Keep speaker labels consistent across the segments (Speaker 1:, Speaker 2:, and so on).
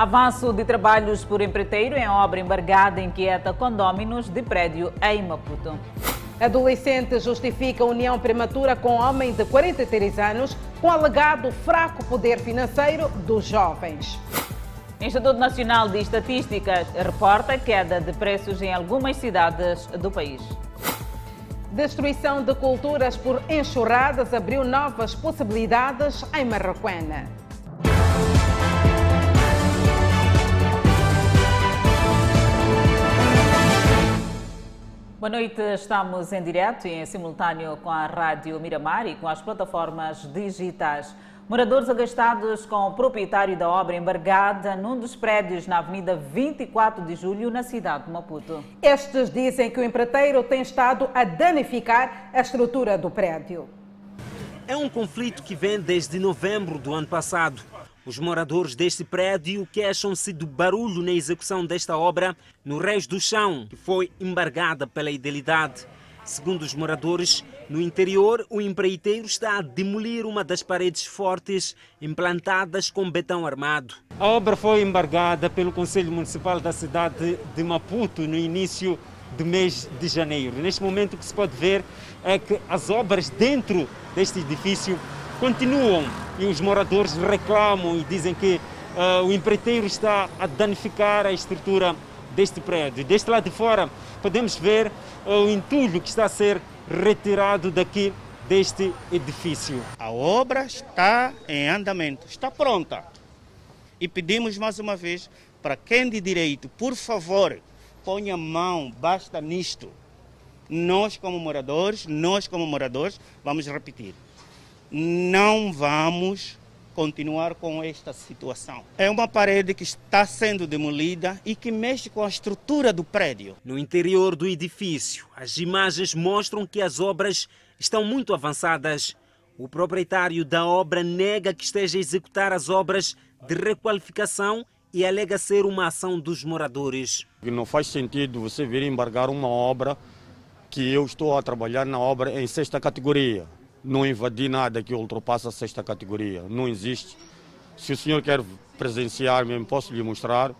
Speaker 1: Avanço de trabalhos por empreiteiro em obra embargada inquieta condóminos de prédio em Maputo.
Speaker 2: Adolescente justifica união prematura com homem de 43 anos com alegado fraco poder financeiro dos jovens.
Speaker 1: Instituto Nacional de Estatística reporta queda de preços em algumas cidades do país.
Speaker 2: Destruição de culturas por enxurradas abriu novas possibilidades em Marroquena.
Speaker 1: Boa noite, estamos em direto e em simultâneo com a Rádio Miramar e com as plataformas digitais. Moradores agastados com o proprietário da obra embargada num dos prédios na Avenida 24 de Julho, na cidade de Maputo.
Speaker 2: Estes dizem que o empreiteiro tem estado a danificar a estrutura do prédio.
Speaker 3: É um conflito que vem desde novembro do ano passado. Os moradores deste prédio queixam-se do barulho na execução desta obra no Reis do Chão, que foi embargada pela Idelidade. Segundo os moradores, no interior, o empreiteiro está a demolir uma das paredes fortes implantadas com betão armado. A obra foi embargada pelo Conselho Municipal da cidade de Maputo no início do mês de janeiro. Neste momento, o que se pode ver é que as obras dentro deste edifício continuam e os moradores reclamam e dizem que uh, o empreiteiro está a danificar a estrutura deste prédio. Deste lado de fora podemos ver uh, o entulho que está a ser retirado daqui deste edifício.
Speaker 4: A obra está em andamento, está pronta. E pedimos mais uma vez para quem de direito, por favor, ponha mão, basta nisto. Nós como moradores, nós como moradores, vamos repetir não vamos continuar com esta situação. É uma parede que está sendo demolida e que mexe com a estrutura do prédio.
Speaker 3: No interior do edifício, as imagens mostram que as obras estão muito avançadas. O proprietário da obra nega que esteja a executar as obras de requalificação e alega ser uma ação dos moradores.
Speaker 5: Não faz sentido você vir embargar uma obra que eu estou a trabalhar na obra em sexta categoria não invadi nada que ultrapassa a sexta categoria. Não existe. Se o senhor quer presenciar mesmo, posso lhe mostrar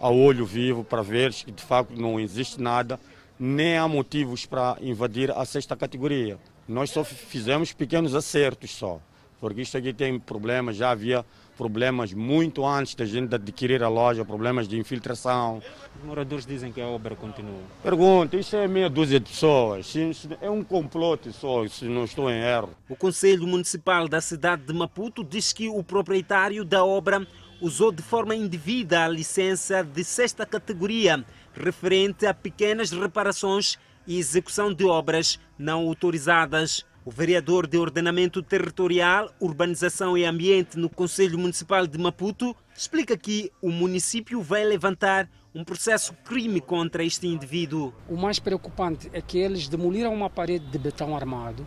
Speaker 5: a olho vivo para ver que de facto não existe nada, nem há motivos para invadir a sexta categoria. Nós só fizemos pequenos acertos só, porque isto aqui tem problemas, já havia problemas muito antes da gente adquirir a loja, problemas de infiltração.
Speaker 3: Os moradores dizem que a obra continua.
Speaker 5: Pergunta, isso é meia dúzia de pessoas, é um complote só, se não estou em erro.
Speaker 3: O Conselho Municipal da cidade de Maputo diz que o proprietário da obra usou de forma indevida a licença de sexta categoria, referente a pequenas reparações e execução de obras não autorizadas. O vereador de Ordenamento Territorial, Urbanização e Ambiente no Conselho Municipal de Maputo explica que o município vai levantar um processo crime contra este indivíduo.
Speaker 6: O mais preocupante é que eles demoliram uma parede de betão armado,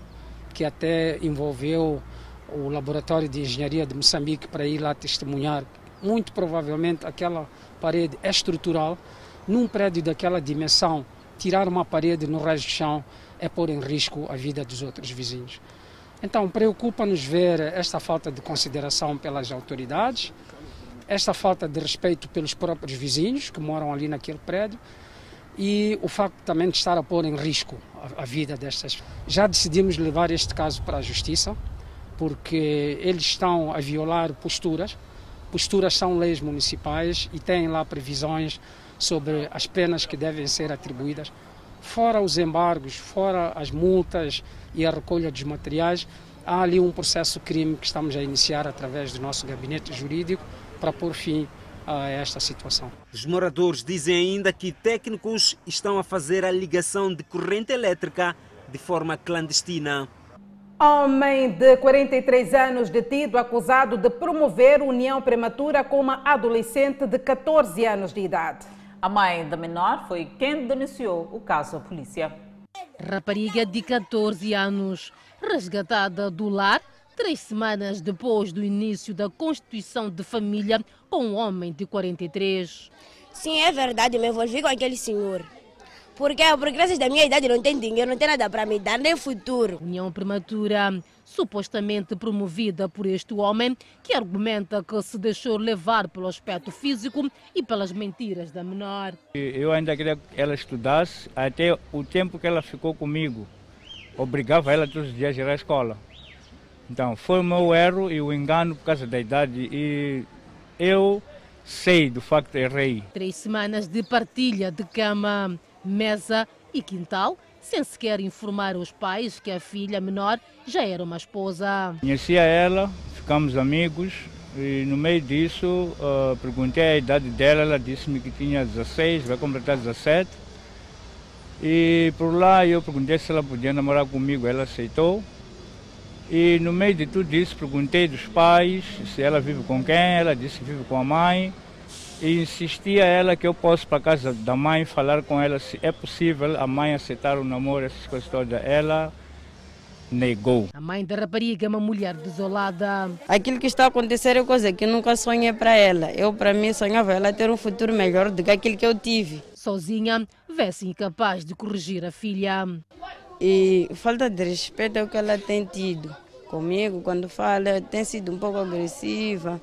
Speaker 6: que até envolveu o Laboratório de Engenharia de Moçambique para ir lá testemunhar. Muito provavelmente aquela parede é estrutural. Num prédio daquela dimensão, tirar uma parede no resto do chão é pôr em risco a vida dos outros vizinhos. Então, preocupa-nos ver esta falta de consideração pelas autoridades, esta falta de respeito pelos próprios vizinhos que moram ali naquele prédio e o facto também de estar a pôr em risco a, vida destas. Já decidimos levar este caso para a justiça, porque eles estão a violar posturas. Posturas são leis municipais e têm lá previsões sobre as penas que devem ser atribuídas fora os embargos, fora as multas e a recolha dos materiais, há ali um processo crime que estamos a iniciar através do nosso gabinete jurídico para pôr fim a esta situação.
Speaker 3: Os moradores dizem ainda que técnicos estão a fazer a ligação de corrente elétrica de forma clandestina.
Speaker 2: Homem de 43 anos detido acusado de promover união prematura com uma adolescente de 14 anos de idade.
Speaker 1: A mãe da menor foi quem denunciou o caso à polícia.
Speaker 7: Rapariga de 14 anos, resgatada do lar três semanas depois do início da constituição de família com um homem de 43.
Speaker 8: Sim, é verdade, me envolvi com aquele senhor. Porque, por graças da minha idade não tem dinheiro, não tem nada para me dar, nem futuro.
Speaker 7: União prematura, supostamente promovida por este homem, que argumenta que se deixou levar pelo aspecto físico e pelas mentiras da menor.
Speaker 9: Eu ainda queria que ela estudasse até o tempo que ela ficou comigo. Obrigava ela todos os dias a ir à escola. Então, foi o meu erro e o engano por causa da idade. E eu sei do facto que errei.
Speaker 7: Três semanas de partilha de cama, mesa e quintal, sem sequer informar os pais que a filha menor já era uma esposa.
Speaker 9: Conhecia ela, ficamos amigos e no meio disso uh, perguntei a idade dela, ela disse-me que tinha 16, vai completar 17. E por lá eu perguntei se ela podia namorar comigo, ela aceitou. E no meio de tudo isso, perguntei dos pais se ela vive com quem, ela disse que vive com a mãe. E insistia ela que eu posso para casa da mãe falar com ela se é possível a mãe aceitar o namoro, essas coisas todas. Ela negou.
Speaker 7: A mãe da rapariga é uma mulher desolada.
Speaker 10: Aquilo que está a acontecer é coisa que nunca sonhei para ela. Eu, para mim, sonhava ela ter um futuro melhor do que aquele que eu tive.
Speaker 7: Sozinha, vê-se incapaz de corrigir a filha.
Speaker 10: E falta de respeito é o que ela tem tido comigo. Quando fala, tem sido um pouco agressiva.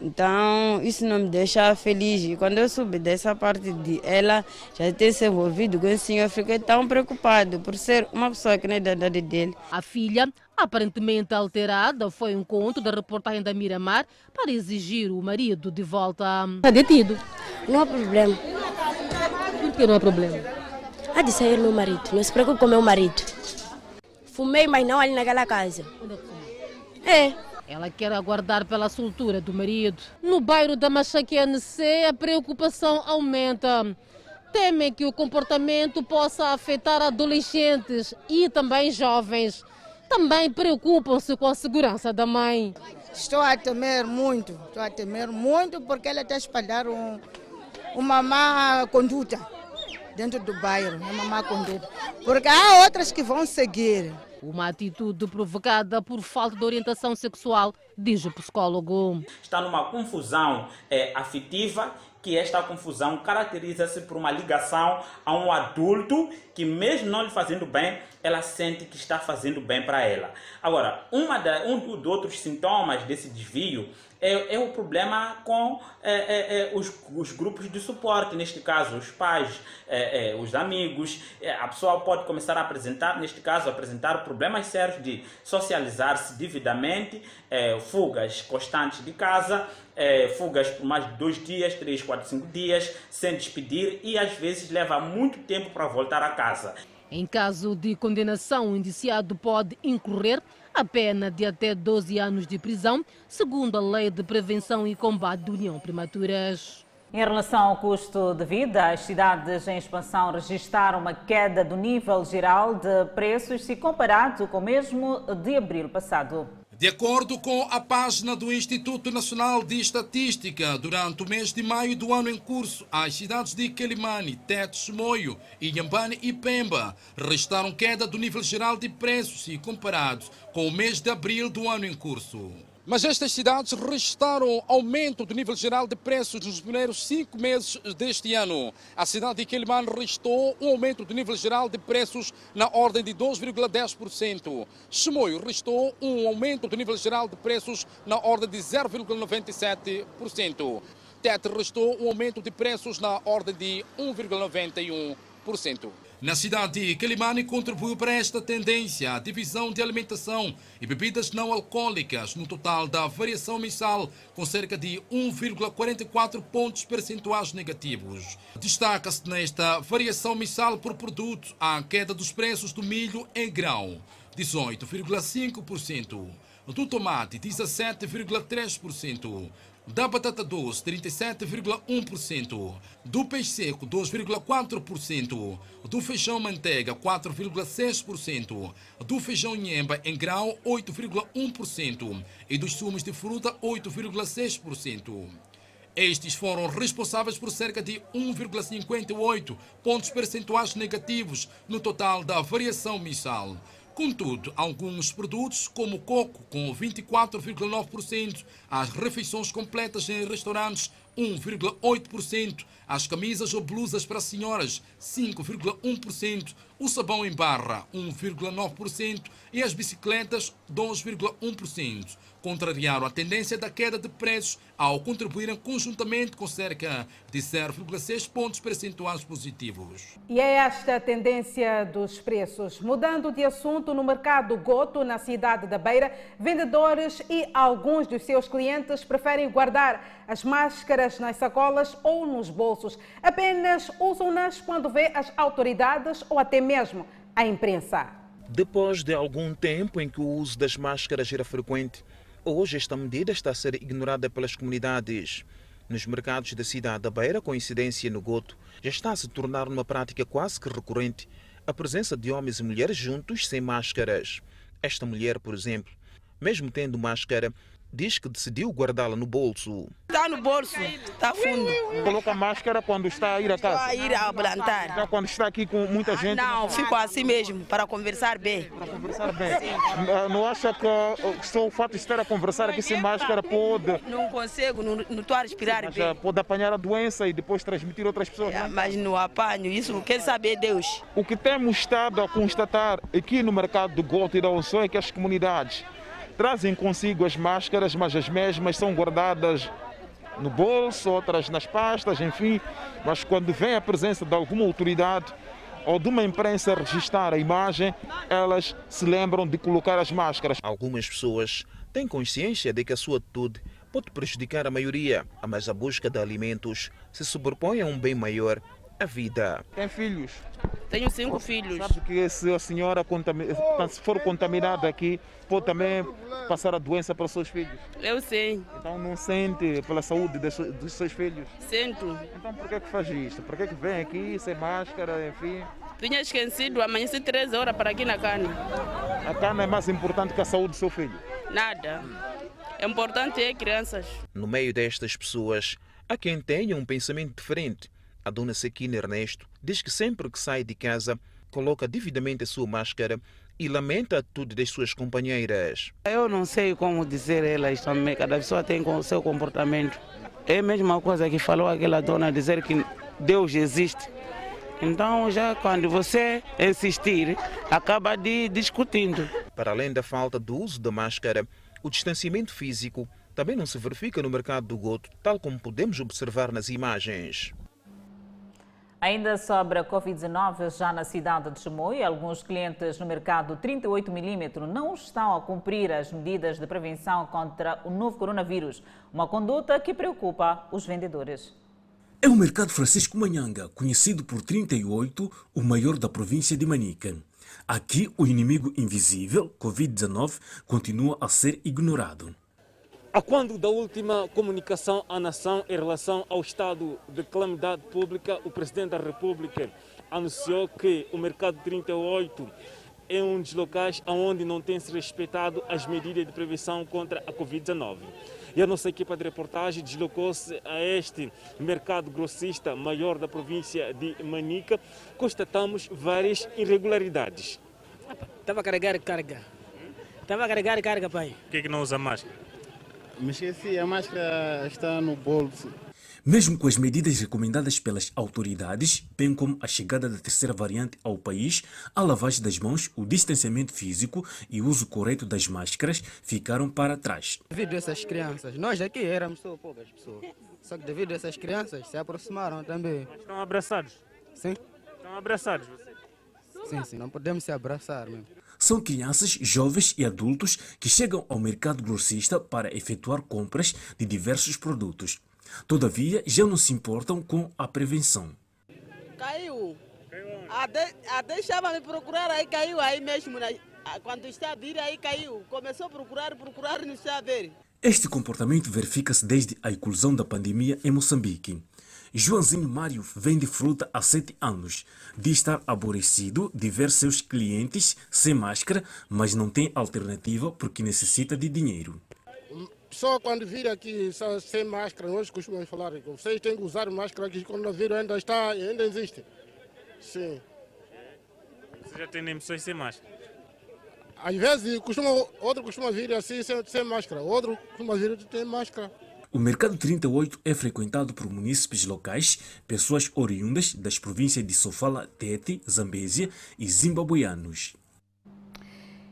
Speaker 10: Então, isso não me deixa feliz. E quando eu soube dessa parte de ela já ter se envolvido com esse senhor, eu fiquei tão preocupado por ser uma pessoa que não é da idade dele.
Speaker 7: A filha, aparentemente alterada, foi ao encontro da reportagem da Miramar para exigir o marido de volta.
Speaker 8: Está detido? Não há problema.
Speaker 7: Por que não há problema?
Speaker 8: Há de sair meu marido, não se preocupe com meu marido. Fumei, mas não ali naquela casa. É.
Speaker 7: Ela quer aguardar pela soltura do marido. No bairro da Machaquianece, a preocupação aumenta. Temem que o comportamento possa afetar adolescentes e também jovens. Também preocupam-se com a segurança da mãe.
Speaker 11: Estou a temer muito, estou a temer muito porque ela está a espalhar um, uma má conduta dentro do bairro, é uma má conduta. Porque há outras que vão seguir.
Speaker 7: Uma atitude provocada por falta de orientação sexual, diz o psicólogo.
Speaker 12: Está numa confusão é, afetiva que esta confusão caracteriza-se por uma ligação a um adulto que, mesmo não lhe fazendo bem, ela sente que está fazendo bem para ela. Agora, uma da, um dos outros sintomas desse desvio é, é o problema com é, é, é, os, os, grupos de suporte, neste caso os pais, é, é, os amigos. a pessoa pode começar a apresentar, neste caso, apresentar problemas sérios de socializar-se devidamente, fugas constantes de casa, fugas por mais de dois dias, três, quatro, cinco dias, sem despedir e às vezes leva muito tempo para voltar a casa.
Speaker 7: Em caso de condenação, o indiciado pode incorrer a pena de até 12 anos de prisão, segundo a Lei de Prevenção e Combate de União Prematuras.
Speaker 1: Em relação ao custo de vida, as cidades em expansão registraram uma queda do nível geral de preços se comparado com o mesmo de abril passado.
Speaker 13: De acordo com a página do Instituto Nacional de Estatística, durante o mês de maio do ano em curso, as cidades de Quelimane, Tete, Chimoio, Inhambane e Pemba registraram queda do nível geral de preços se comparados com o mês de abril do ano em curso. Mas estas cidades registraram aumento do nível geral de preços nos primeiros cinco meses deste ano. A cidade de Quelimane registrou um aumento do nível geral de preços na ordem de 2,10%. Chimoio registrou um aumento do nível geral de preços na ordem de 0,97%. Tete registrou um aumento de preços na ordem de 1,91%. Na cidade de Quelimane contribuiu para esta tendência a divisão de alimentação e bebidas não alcoólicas no total da variação mensal com cerca de 1,44 pontos percentuais negativos. Destaca-se nesta variação mensal por produto a queda dos preços do milho em grão, 18,5%, do tomate, 17,3%, da batata doce 37,1%, do peixe seco 2,4%, do feijão manteiga 4,6%, do feijão nhemba em grau 8,1% e dos sumos de fruta 8,6%. Estes foram responsáveis por cerca de 1,58 pontos percentuais negativos no total da variação mensal. Contudo, alguns produtos, como o coco, com 24,9%, as refeições completas em restaurantes, 1,8%, as camisas ou blusas para senhoras 5,1%, o sabão em barra 1,9% e as bicicletas 2,1%. Contrariaram a tendência da queda de preços ao contribuírem conjuntamente com cerca de 0,6 pontos percentuais positivos.
Speaker 2: E é esta a tendência dos preços. Mudando de assunto, no mercado Goto, na cidade da Beira, vendedores e alguns dos seus clientes preferem guardar as máscaras nas sacolas ou nos bolsos. Apenas usam-nas quando vê as autoridades ou até mesmo a imprensa.
Speaker 14: Depois de algum tempo em que o uso das máscaras era frequente, hoje esta medida está a ser ignorada pelas comunidades. Nos mercados da cidade da Beira, coincidência no Goto, já está a se tornar uma prática quase que recorrente a presença de homens e mulheres juntos sem máscaras. Esta mulher, por exemplo, mesmo tendo máscara, diz que decidiu guardá-la no bolso.
Speaker 15: Está no bolso, está fundo.
Speaker 14: Coloca máscara quando está a ir a casa?
Speaker 15: Estou a ir a plantar.
Speaker 14: Já quando está aqui com muita gente?
Speaker 15: Não, fico assim mesmo, para conversar bem.
Speaker 14: Para conversar bem. Não, não acha que só o fato de estar a conversar aqui sem máscara pode...
Speaker 15: Não consigo, não, não estou a respirar
Speaker 14: Mas,
Speaker 15: bem.
Speaker 14: ah, Pode apanhar a doença e depois transmitir a outras pessoas.
Speaker 15: É, mas não apanho, isso quer saber Deus.
Speaker 14: O que temos estado a constatar aqui no mercado do Goto e da Onçó é que as comunidades trazem consigo as máscaras, mas as mesmas são guardadas no bolso, outras nas pastas, enfim. Mas quando vem a presença de alguma autoridade ou de uma imprensa registrar a imagem, elas se lembram de colocar as máscaras. Algumas pessoas têm consciência de que a sua atitude pode prejudicar a maioria, mas a busca de alimentos se sobrepõe a um bem maior, a vida. Tem filhos?
Speaker 15: Tenho cinco filhos.
Speaker 14: Sabe que se a senhora se for contaminada aqui, pode também passar a doença para os seus filhos.
Speaker 15: Eu sei,
Speaker 14: Então não sente pela saúde dos seus- filhos.
Speaker 15: sinto.
Speaker 14: Então por que, que faz isto? Por que, que vem aqui sem máscara, enfim?
Speaker 15: Tinha esquecido, amanheci três horas para aqui na cana.
Speaker 14: A cana é mais importante que a saúde do seu filho.
Speaker 15: Nada. É importante é crianças.
Speaker 14: No meio destas pessoas, há quem tenha um pensamento diferente. A dona Sequina Ernesto diz que sempre que sai de casa, coloca devidamente a sua máscara e lamenta a atitude das suas companheiras.
Speaker 4: Eu não sei como dizer elas também, cada pessoa tem o seu comportamento. É a mesma coisa que falou aquela dona, dizer que Deus existe. Então, já quando você insistir, acaba de discutindo.
Speaker 14: Para além da falta do uso da máscara, o distanciamento físico também não se verifica no mercado do Goto, tal como podemos observar nas imagens.
Speaker 1: Ainda sobre a Covid-19, já na cidade de Chimoio, alguns clientes no mercado 38mm não estão a cumprir as medidas de prevenção contra o novo coronavírus, uma conduta que preocupa os vendedores.
Speaker 16: É o mercado Francisco Manhanga, conhecido por 38, o maior da província de Manica. Aqui, o inimigo invisível, Covid-19, continua a ser ignorado.
Speaker 17: A quando da última comunicação à nação em relação ao estado de calamidade pública, o presidente da República anunciou que o mercado 38 é um dos locais onde não tem se respeitado as medidas de prevenção contra a Covid-19. E a nossa equipa de reportagem deslocou-se a este mercado grossista maior da província de Manica. Constatamos várias irregularidades.
Speaker 18: Estava a carregar carga. Estava a carregar carga, pai.
Speaker 17: Por que, que não usa máscara?
Speaker 8: Me esqueci, a máscara está no bolso.
Speaker 16: Mesmo com as medidas recomendadas pelas autoridades, bem como a chegada da terceira variante ao país, a lavagem das mãos, o distanciamento físico e o uso correto das máscaras ficaram para trás.
Speaker 8: Devido a essas crianças, nós aqui éramos só poucas pessoas. Só que devido a essas crianças se aproximaram também.
Speaker 17: Estão abraçados?
Speaker 8: Sim.
Speaker 17: Estão abraçados vocês?
Speaker 8: Sim, sim, não podemos se abraçar mesmo.
Speaker 16: São crianças, jovens e adultos que chegam ao mercado grossista para efetuar compras de diversos produtos. Todavia, já não se importam com a prevenção.
Speaker 19: Caiu. Até, até estava me procurar aí, caiu aí mesmo. né? Ah, Quando está a vir aí, caiu. Começou a procurar, procurar, não está a ver.
Speaker 16: Este comportamento verifica-se desde a inclusão da pandemia em Moçambique. Joãozinho Mário vende fruta há sete anos. Diz estar aborrecido de ver seus clientes sem máscara, mas não tem alternativa porque necessita de dinheiro.
Speaker 20: Só quando vir aqui sem máscara, nós costumamos falar que vocês têm que usar máscara que quando o vírus ainda está, ainda existe. Sim.
Speaker 17: Você já tem pessoas sem máscara?
Speaker 20: Às vezes, costuma, outro costuma vir assim sem, sem máscara, outro costuma vir sem máscara. O Mercado 38 é frequentado por munícipes locais, pessoas oriundas das províncias de Sofala, Tete, Zambésia e zimbabueanos.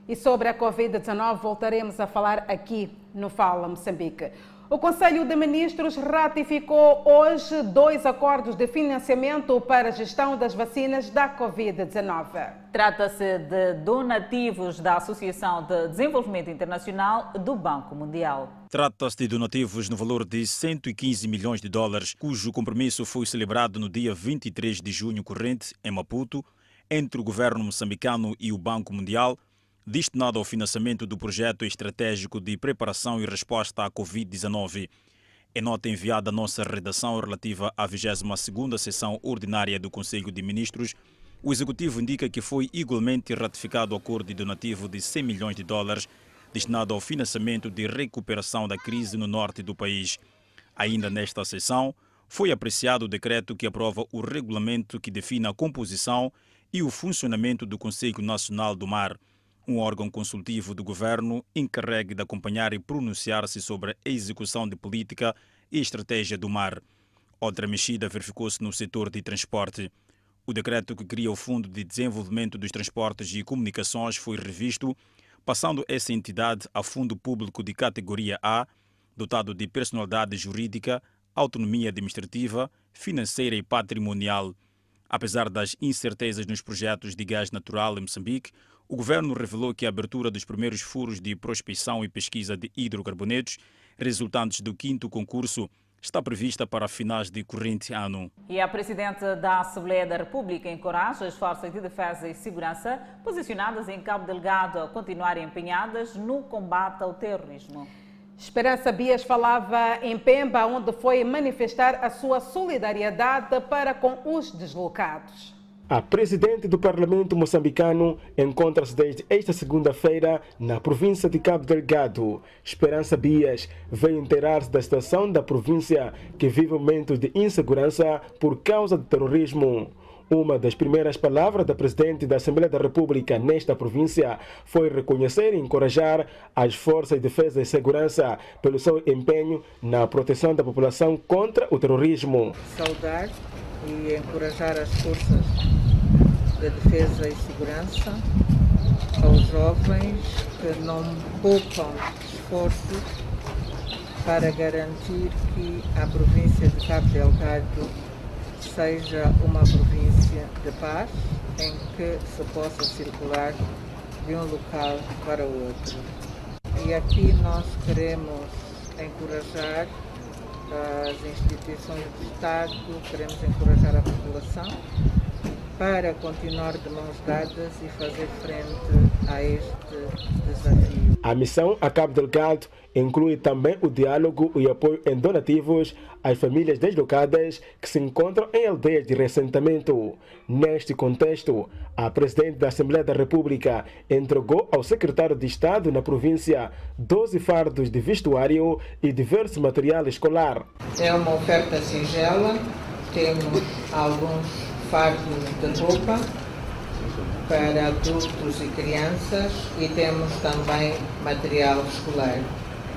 Speaker 2: E sobre a Covid-19 voltaremos a falar aqui no Fala Moçambique. O Conselho de Ministros ratificou hoje dois acordos de financiamento para a gestão das vacinas da Covid-19.
Speaker 1: Trata-se de donativos da Associação de Desenvolvimento Internacional do Banco Mundial.
Speaker 21: Trata-se de donativos no valor de 115 milhões de dólares, cujo compromisso foi celebrado no dia 23 de junho corrente, em Maputo, entre o governo moçambicano e o Banco Mundial destinado ao financiamento do projeto estratégico de preparação e resposta à Covid-19. Em nota enviada à nossa redação relativa à 22ª sessão ordinária do Conselho de Ministros, o Executivo indica que foi igualmente ratificado o acordo de donativo de 100 milhões de dólares destinado ao financiamento de recuperação da crise no norte do país. Ainda nesta sessão, foi apreciado o decreto que aprova o regulamento que define a composição e o funcionamento do Conselho Nacional do Mar um órgão consultivo do governo encarregue de acompanhar e pronunciar-se sobre a execução de política e estratégia do mar. Outra mexida verificou-se no setor de transporte. O decreto que cria o Fundo de Desenvolvimento dos Transportes e Comunicações foi revisto, passando essa entidade a Fundo Público de categoria A, dotado de personalidade jurídica, autonomia administrativa, financeira e patrimonial. Apesar das incertezas nos projetos de gás natural em Moçambique, o governo revelou que a abertura dos primeiros furos de prospecção e pesquisa de hidrocarbonetos, resultantes do quinto concurso, está prevista para finais de corrente ano.
Speaker 1: E a presidente da Assembleia da República encoraja as forças de defesa e segurança posicionadas em Cabo Delgado a continuarem empenhadas no combate ao terrorismo.
Speaker 2: Esperança Bias falava em Pemba, onde foi manifestar a sua solidariedade para com os deslocados.
Speaker 22: A presidente do Parlamento moçambicano encontra-se desde esta segunda-feira na província de Cabo Delgado. Esperança Bias veio inteirar-se da situação da província que vive momentos de insegurança por causa do terrorismo. Uma das primeiras palavras da Presidente da Assembleia da República nesta província foi reconhecer e encorajar as forças de defesa e segurança pelo seu empenho na proteção da população contra o terrorismo.
Speaker 17: Saudar e encorajar as forças de defesa e segurança, aos jovens que não poupam esforços para garantir que a província de Cabo Delgado seja uma província de paz em que se possa circular de um local para outro. E aqui nós queremos encorajar as instituições do Estado, queremos encorajar a população para continuar de mãos dadas e fazer frente a este desafio.
Speaker 22: A missão a Cabo Delgado inclui também o diálogo e apoio em donativos às famílias deslocadas que se encontram em aldeias de ressentamento. Neste contexto, a Presidente da Assembleia da República entregou ao Secretário de Estado na província 12 fardos de vestuário e diverso material escolar.
Speaker 17: É uma oferta singela, temos alguns fardos de roupa para adultos e crianças e temos também material escolar.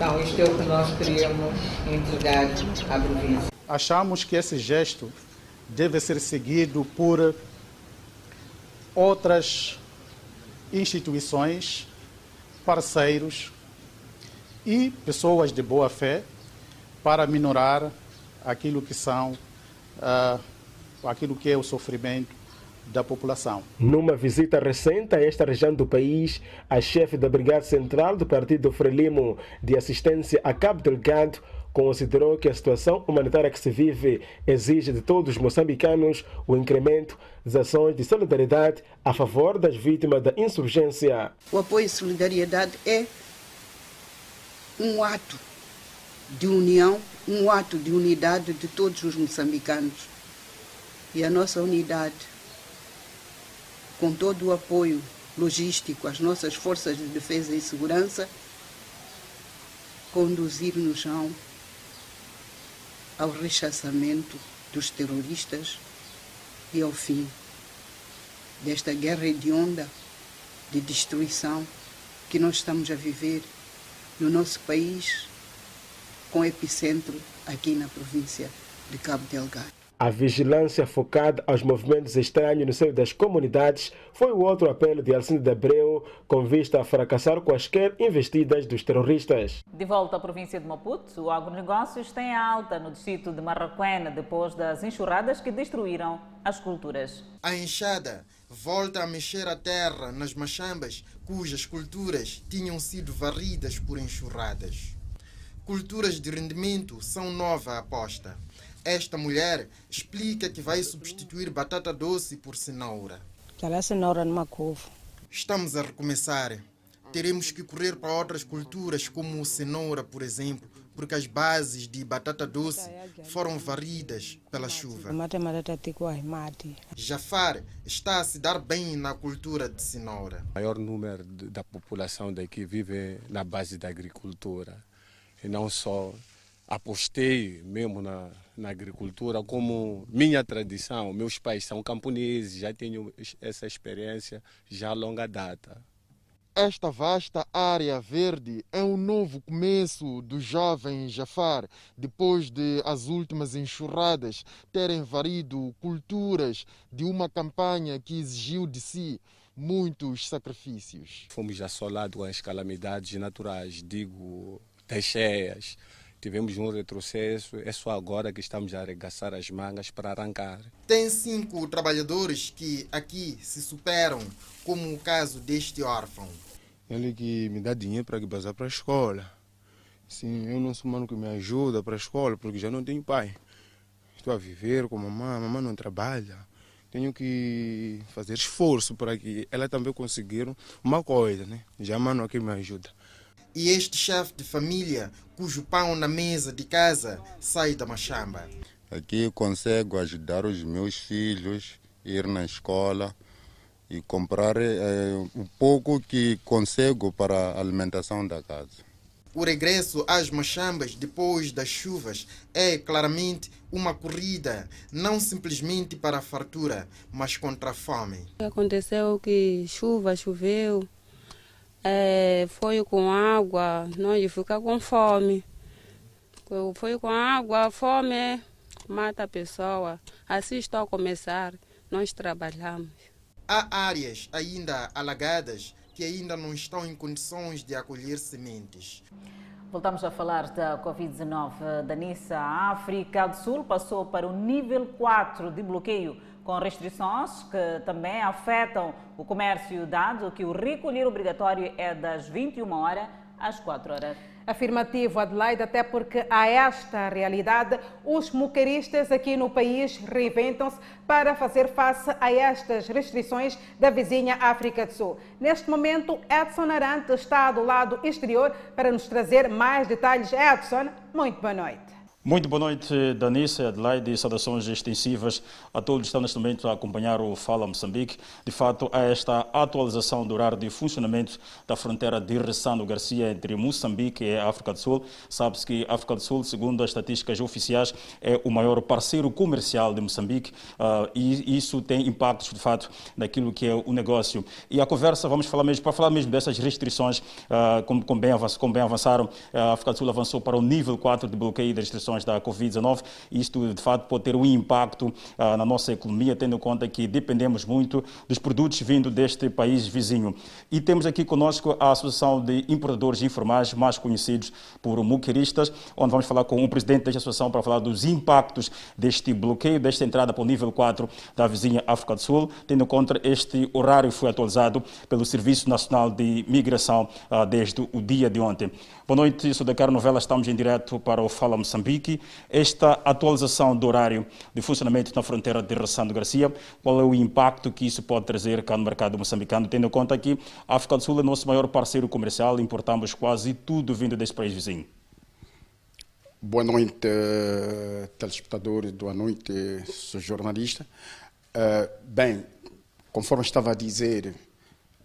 Speaker 17: Então, isto é o que nós queríamos entregar à província.
Speaker 23: Achamos que esse gesto deve ser seguido por outras instituições, parceiros e pessoas de boa fé para minorar aquilo que são uh, aquilo que é o sofrimento da população.
Speaker 22: Numa visita recente a esta região do país, a chefe da Brigada Central do Partido Frelimo de Assistência a Cabo Delgado considerou que a situação humanitária que se vive exige de todos os moçambicanos o incremento das ações de solidariedade a favor das vítimas da insurgência.
Speaker 24: O apoio e solidariedade é um ato de união, um ato de unidade de todos os moçambicanos e a nossa unidade, com todo o apoio logístico às nossas forças de defesa e segurança, conduzir-nos ao rechaçamento dos terroristas e ao fim desta guerra hedionda de destruição que nós estamos a viver no nosso país com epicentro aqui na província de Cabo Delgado.
Speaker 22: A vigilância focada aos movimentos estranhos no seio das comunidades foi o outro apelo de Alcinde de Abreu com vista a fracassar quaisquer investidas dos terroristas.
Speaker 1: De volta à província de Maputo, o agronegócios tem alta no distrito de Marraquena depois das enxurradas que destruíram as culturas.
Speaker 25: A enxada volta a mexer a terra nas machambas cujas culturas tinham sido varridas por enxurradas. Culturas de rendimento são nova aposta. Esta mulher explica que vai substituir batata doce por cenoura.
Speaker 10: cenoura numa couve.
Speaker 25: Estamos a recomeçar. Teremos que correr para outras culturas, como cenoura, por exemplo, porque as bases de batata doce foram varridas pela chuva. Jafar está a se dar bem na cultura de cenoura.
Speaker 26: O maior número da população daqui vive na base da agricultura. E não só apostei mesmo na, na agricultura como minha tradição. Meus pais são camponeses, já tenho essa experiência já há longa data.
Speaker 25: Esta vasta área verde é um novo começo do jovem Jafar, depois de as últimas enxurradas terem varido culturas de uma campanha que exigiu de si muitos sacrifícios.
Speaker 26: Fomos assolados com as calamidades naturais, digo, das cheias, tivemos um retrocesso, é só agora que estamos a arregaçar as mangas para arrancar.
Speaker 25: Tem cinco trabalhadores que aqui se superam, como o caso deste órfão.
Speaker 26: Ele que me dá dinheiro para passar para a escola. Sim, eu não sou mano que me ajuda para a escola, porque já não tenho pai. Estou a viver com a mamãe, a mamãe não trabalha. Tenho que fazer esforço para que ela também conseguir uma coisa, né? Já a mano aqui me ajuda.
Speaker 25: E este chefe de família, cujo pão na mesa de casa sai da machamba.
Speaker 27: Aqui consigo ajudar os meus filhos a ir na escola e comprar eh, o pouco que consigo para a alimentação da casa.
Speaker 25: O regresso às machambas depois das chuvas é claramente uma corrida, não simplesmente para a fartura, mas contra a fome.
Speaker 10: Aconteceu que chuva, choveu, é, foi com água, nós ficamos com fome. Foi com água, fome mata a pessoa. Assim está a começar, nós trabalhamos.
Speaker 25: Há áreas ainda alagadas que ainda não estão em condições de acolher sementes.
Speaker 1: Voltamos a falar da Covid-19 da Nissa. A África do Sul passou para o nível 4 de bloqueio, com restrições que também afetam o comércio, dado que o recolher obrigatório é das 21 horas às 4 horas.
Speaker 2: Afirmativo, Adelaide, até porque a esta realidade os mocaristas aqui no país reinventam-se para fazer face a estas restrições da vizinha África do Sul. Neste momento, Edson Arante está do lado exterior para nos trazer mais detalhes. Edson, muito boa noite.
Speaker 21: Muito boa noite, Danice, Adelaide, saudações extensivas a todos que estão neste momento a acompanhar o Fala Moçambique. De fato, há esta atualização do horário de funcionamento da fronteira de Ressano Garcia entre Moçambique e a África do Sul. Sabe-se que a África do Sul, segundo as estatísticas oficiais, é o maior parceiro comercial de Moçambique uh, e isso tem impactos, de fato, naquilo que é o negócio. E a conversa, vamos falar mesmo, para falar mesmo dessas restrições, uh, como, como, bem, como bem avançaram, a África do Sul avançou para o nível 4 de bloqueio de restrições da Covid-19. Isto, de fato, pode ter um impacto ah, na nossa economia, tendo em conta que dependemos muito dos produtos vindo deste país vizinho. E temos aqui conosco a Associação de Importadores Informais, mais conhecidos por muqueristas, onde vamos falar com o presidente desta associação para falar dos impactos deste bloqueio, desta entrada para o nível 4 da vizinha África do Sul, tendo em conta este horário foi atualizado pelo Serviço Nacional de Migração ah, desde o dia de ontem. Boa noite, sou da Cara Novela, estamos em direto para o Fala Moçambique. Esta atualização do horário de funcionamento na fronteira de Ressando Garcia, qual é o impacto que isso pode trazer cá no mercado moçambicano, tendo em conta que a África do Sul é nosso maior parceiro comercial, importamos quase tudo vindo desse país vizinho.
Speaker 28: Boa noite, telespectadores, boa noite, sou jornalista. Uh, bem, conforme estava a dizer,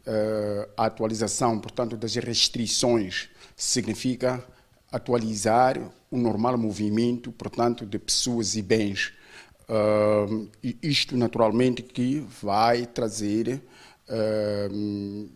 Speaker 28: uh, a atualização, portanto, das restrições significa atualizar o normal movimento, portanto, de pessoas e bens. Uh, isto, naturalmente, que vai trazer uh,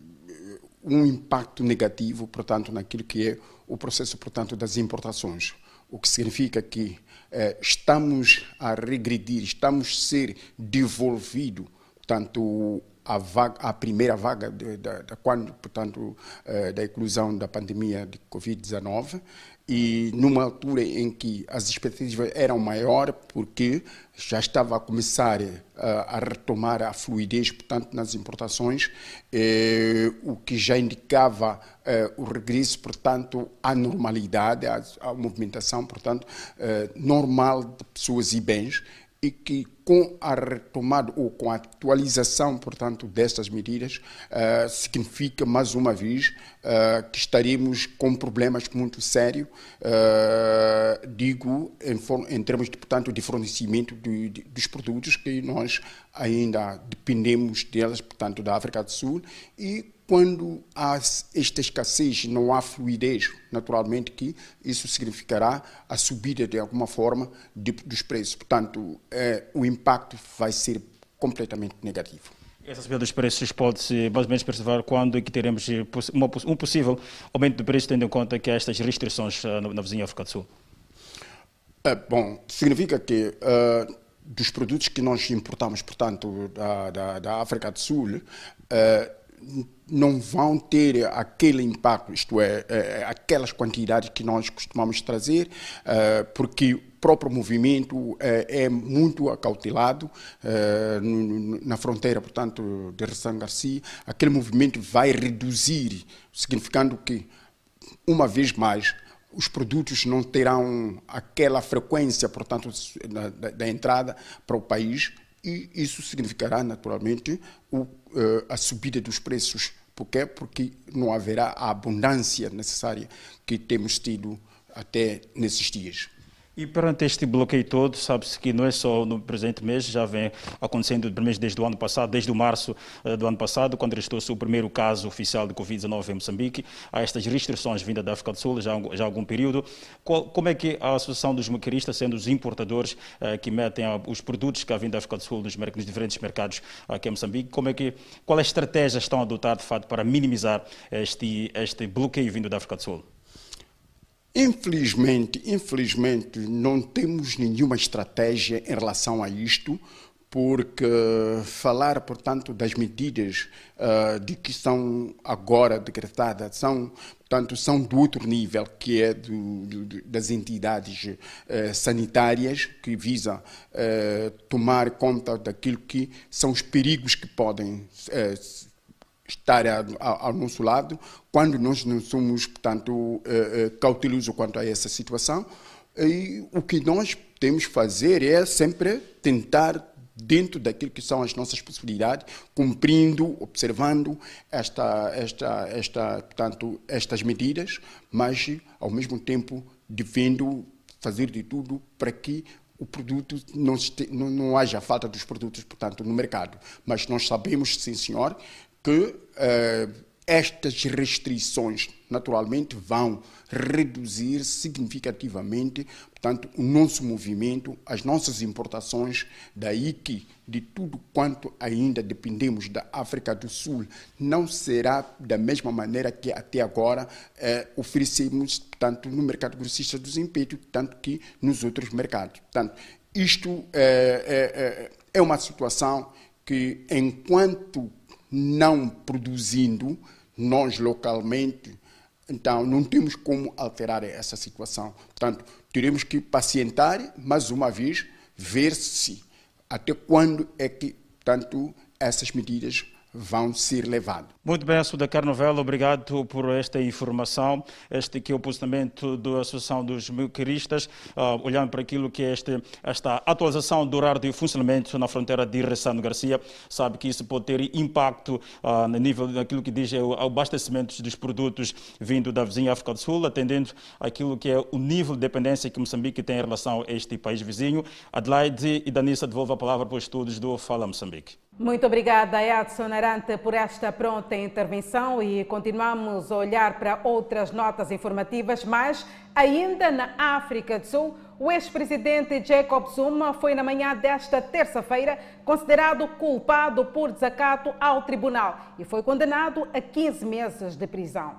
Speaker 28: um impacto negativo, portanto, naquilo que é o processo, portanto, das importações. o que significa que eh, estamos a regredir, estamos a ser devolvidos, portanto, a, vaga, a primeira vaga de, de quando, portanto, eh, da inclusão da pandemia de Covid-19 e numa altura em que as expectativas eram maiores porque já estava a começar uh, a retomar a fluidez, portanto, nas importações, eh, o que já indicava eh, o regresso, portanto, à normalidade, à, à movimentação, portanto, eh, normal de pessoas e bens e que com a retomada ou com a atualização, portanto, destas medidas, uh, significa mais uma vez uh, que estaremos com problemas muito sérios, uh, digo, em, em, termos de, portanto, de fornecimento de, de, dos produtos que nós ainda dependemos delas, portanto, da África do Sul e quando há esta escassez, não há fluidez, naturalmente que isso significará a subida de alguma forma de, dos preços. Portanto, é, o impacto vai ser completamente negativo.
Speaker 21: Essa subida dos preços pode-se mais ou menos perceber quando é que teremos uma, um possível aumento de preços, tendo em conta que há estas restrições uh, na, na vizinha África do Sul?
Speaker 28: É, bom, significa que uh, dos produtos que nós importamos, portanto, da, da, da África do Sul, uh, não vão ter aquele impacto, isto é, é aquelas quantidades que nós costumamos trazer, é, porque o próprio movimento é, muito acautelado na fronteira, portanto, de Ressang Garcia. Aquele movimento vai reduzir, significando que, uma vez mais, os produtos não terão aquela frequência, portanto, da, da entrada para o país e isso significará naturalmente o, uh, a subida dos preços. Por quê? Porque não haverá a abundância necessária que temos tido até nesses dias.
Speaker 21: E perante este bloqueio todo, sabe-se que não é só no presente mês, já vem acontecendo desde o ano passado, desde o março uh, do ano passado, quando registrou-se o primeiro caso oficial de Covid-19 em Moçambique. Há estas restrições vindas da África do Sul já, já há algum período. Qual, como é que a Associação dos Maquiristas, sendo os importadores uh, que metem os produtos que vêm da África do Sul nos, nos, diferentes mercados aqui em Moçambique, como é que, qual é a estratégia estão a adotar, de fato, para minimizar este, este bloqueio vindo da África do Sul?
Speaker 28: Infelizmente, infelizmente, não temos nenhuma estratégia em relação a isto, porque falar, portanto, das medidas uh, de que são agora decretadas são, portanto, são do outro nível, que é do, do, das entidades uh, sanitárias que visam uh, tomar conta daquilo que são os perigos que podem estar ao nosso lado, quando nós não somos, portanto, eh, eh, cautelosos quanto a essa situação. E o que nós temos que fazer é sempre tentar dentro daquilo que são as nossas possibilidades, cumprindo, observando esta, esta, esta, portanto, estas medidas, mas ao mesmo tempo devendo fazer de tudo para que o produto não, não haja falta dos produtos, portanto, no mercado. Mas nós sabemos, sim, senhor, que uh, estas restrições naturalmente vão reduzir significativamente, portanto, o nosso movimento, as nossas importações, daí que de tudo quanto ainda dependemos da África do Sul, não será da mesma maneira que até agora eh, oferecemos, tanto no mercado grossista dos impérios, tanto que nos outros mercados. Portanto, isto é, é, é uma situação que, enquanto não produzindo nós localmente, então não temos como alterar essa situação. Portanto, teremos que pacientar, mais uma vez, ver se até quando é que, tanto essas medidas vão ser levados.
Speaker 21: Muito bem, Suda Carnovela, obrigado por esta informação. Este aqui é o posicionamento da Associação dos Micaristas, uh, olhando para aquilo que é este, esta atualização do horário de funcionamento na fronteira de Ressano Garcia. Sabe que isso pode ter impacto uh, no nível daquilo que diz é o abastecimento dos produtos vindo da vizinha África do Sul, atendendo aquilo que é o nível de dependência que Moçambique tem em relação a este país vizinho. Adelaide e Danissa devolvo a palavra para os estudos do Fala Moçambique.
Speaker 2: Muito obrigada, Edson Arante, por esta pronta intervenção e continuamos a olhar para outras notas informativas, mas ainda na África do Sul, o ex-presidente Jacob Zuma foi na manhã desta terça-feira considerado culpado por desacato ao tribunal e foi condenado a 15 meses de prisão.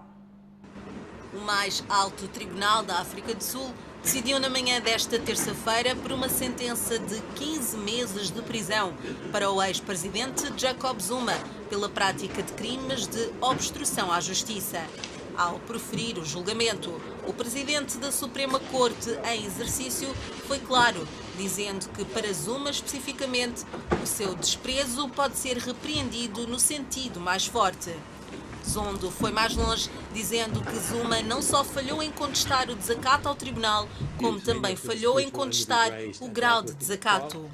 Speaker 29: O mais alto tribunal da África do Sul decidiu na manhã desta terça-feira por uma sentença de 15 meses de prisão para o ex-presidente Jacob Zuma pela prática de crimes de obstrução à justiça. Ao proferir o julgamento, o presidente da Suprema Corte em exercício foi claro, dizendo que para Zuma especificamente, o seu desprezo pode ser repreendido no sentido mais forte. Zondo foi mais longe, dizendo que Zuma não só falhou em contestar o desacato ao tribunal, como também falhou em contestar o grau de desacato.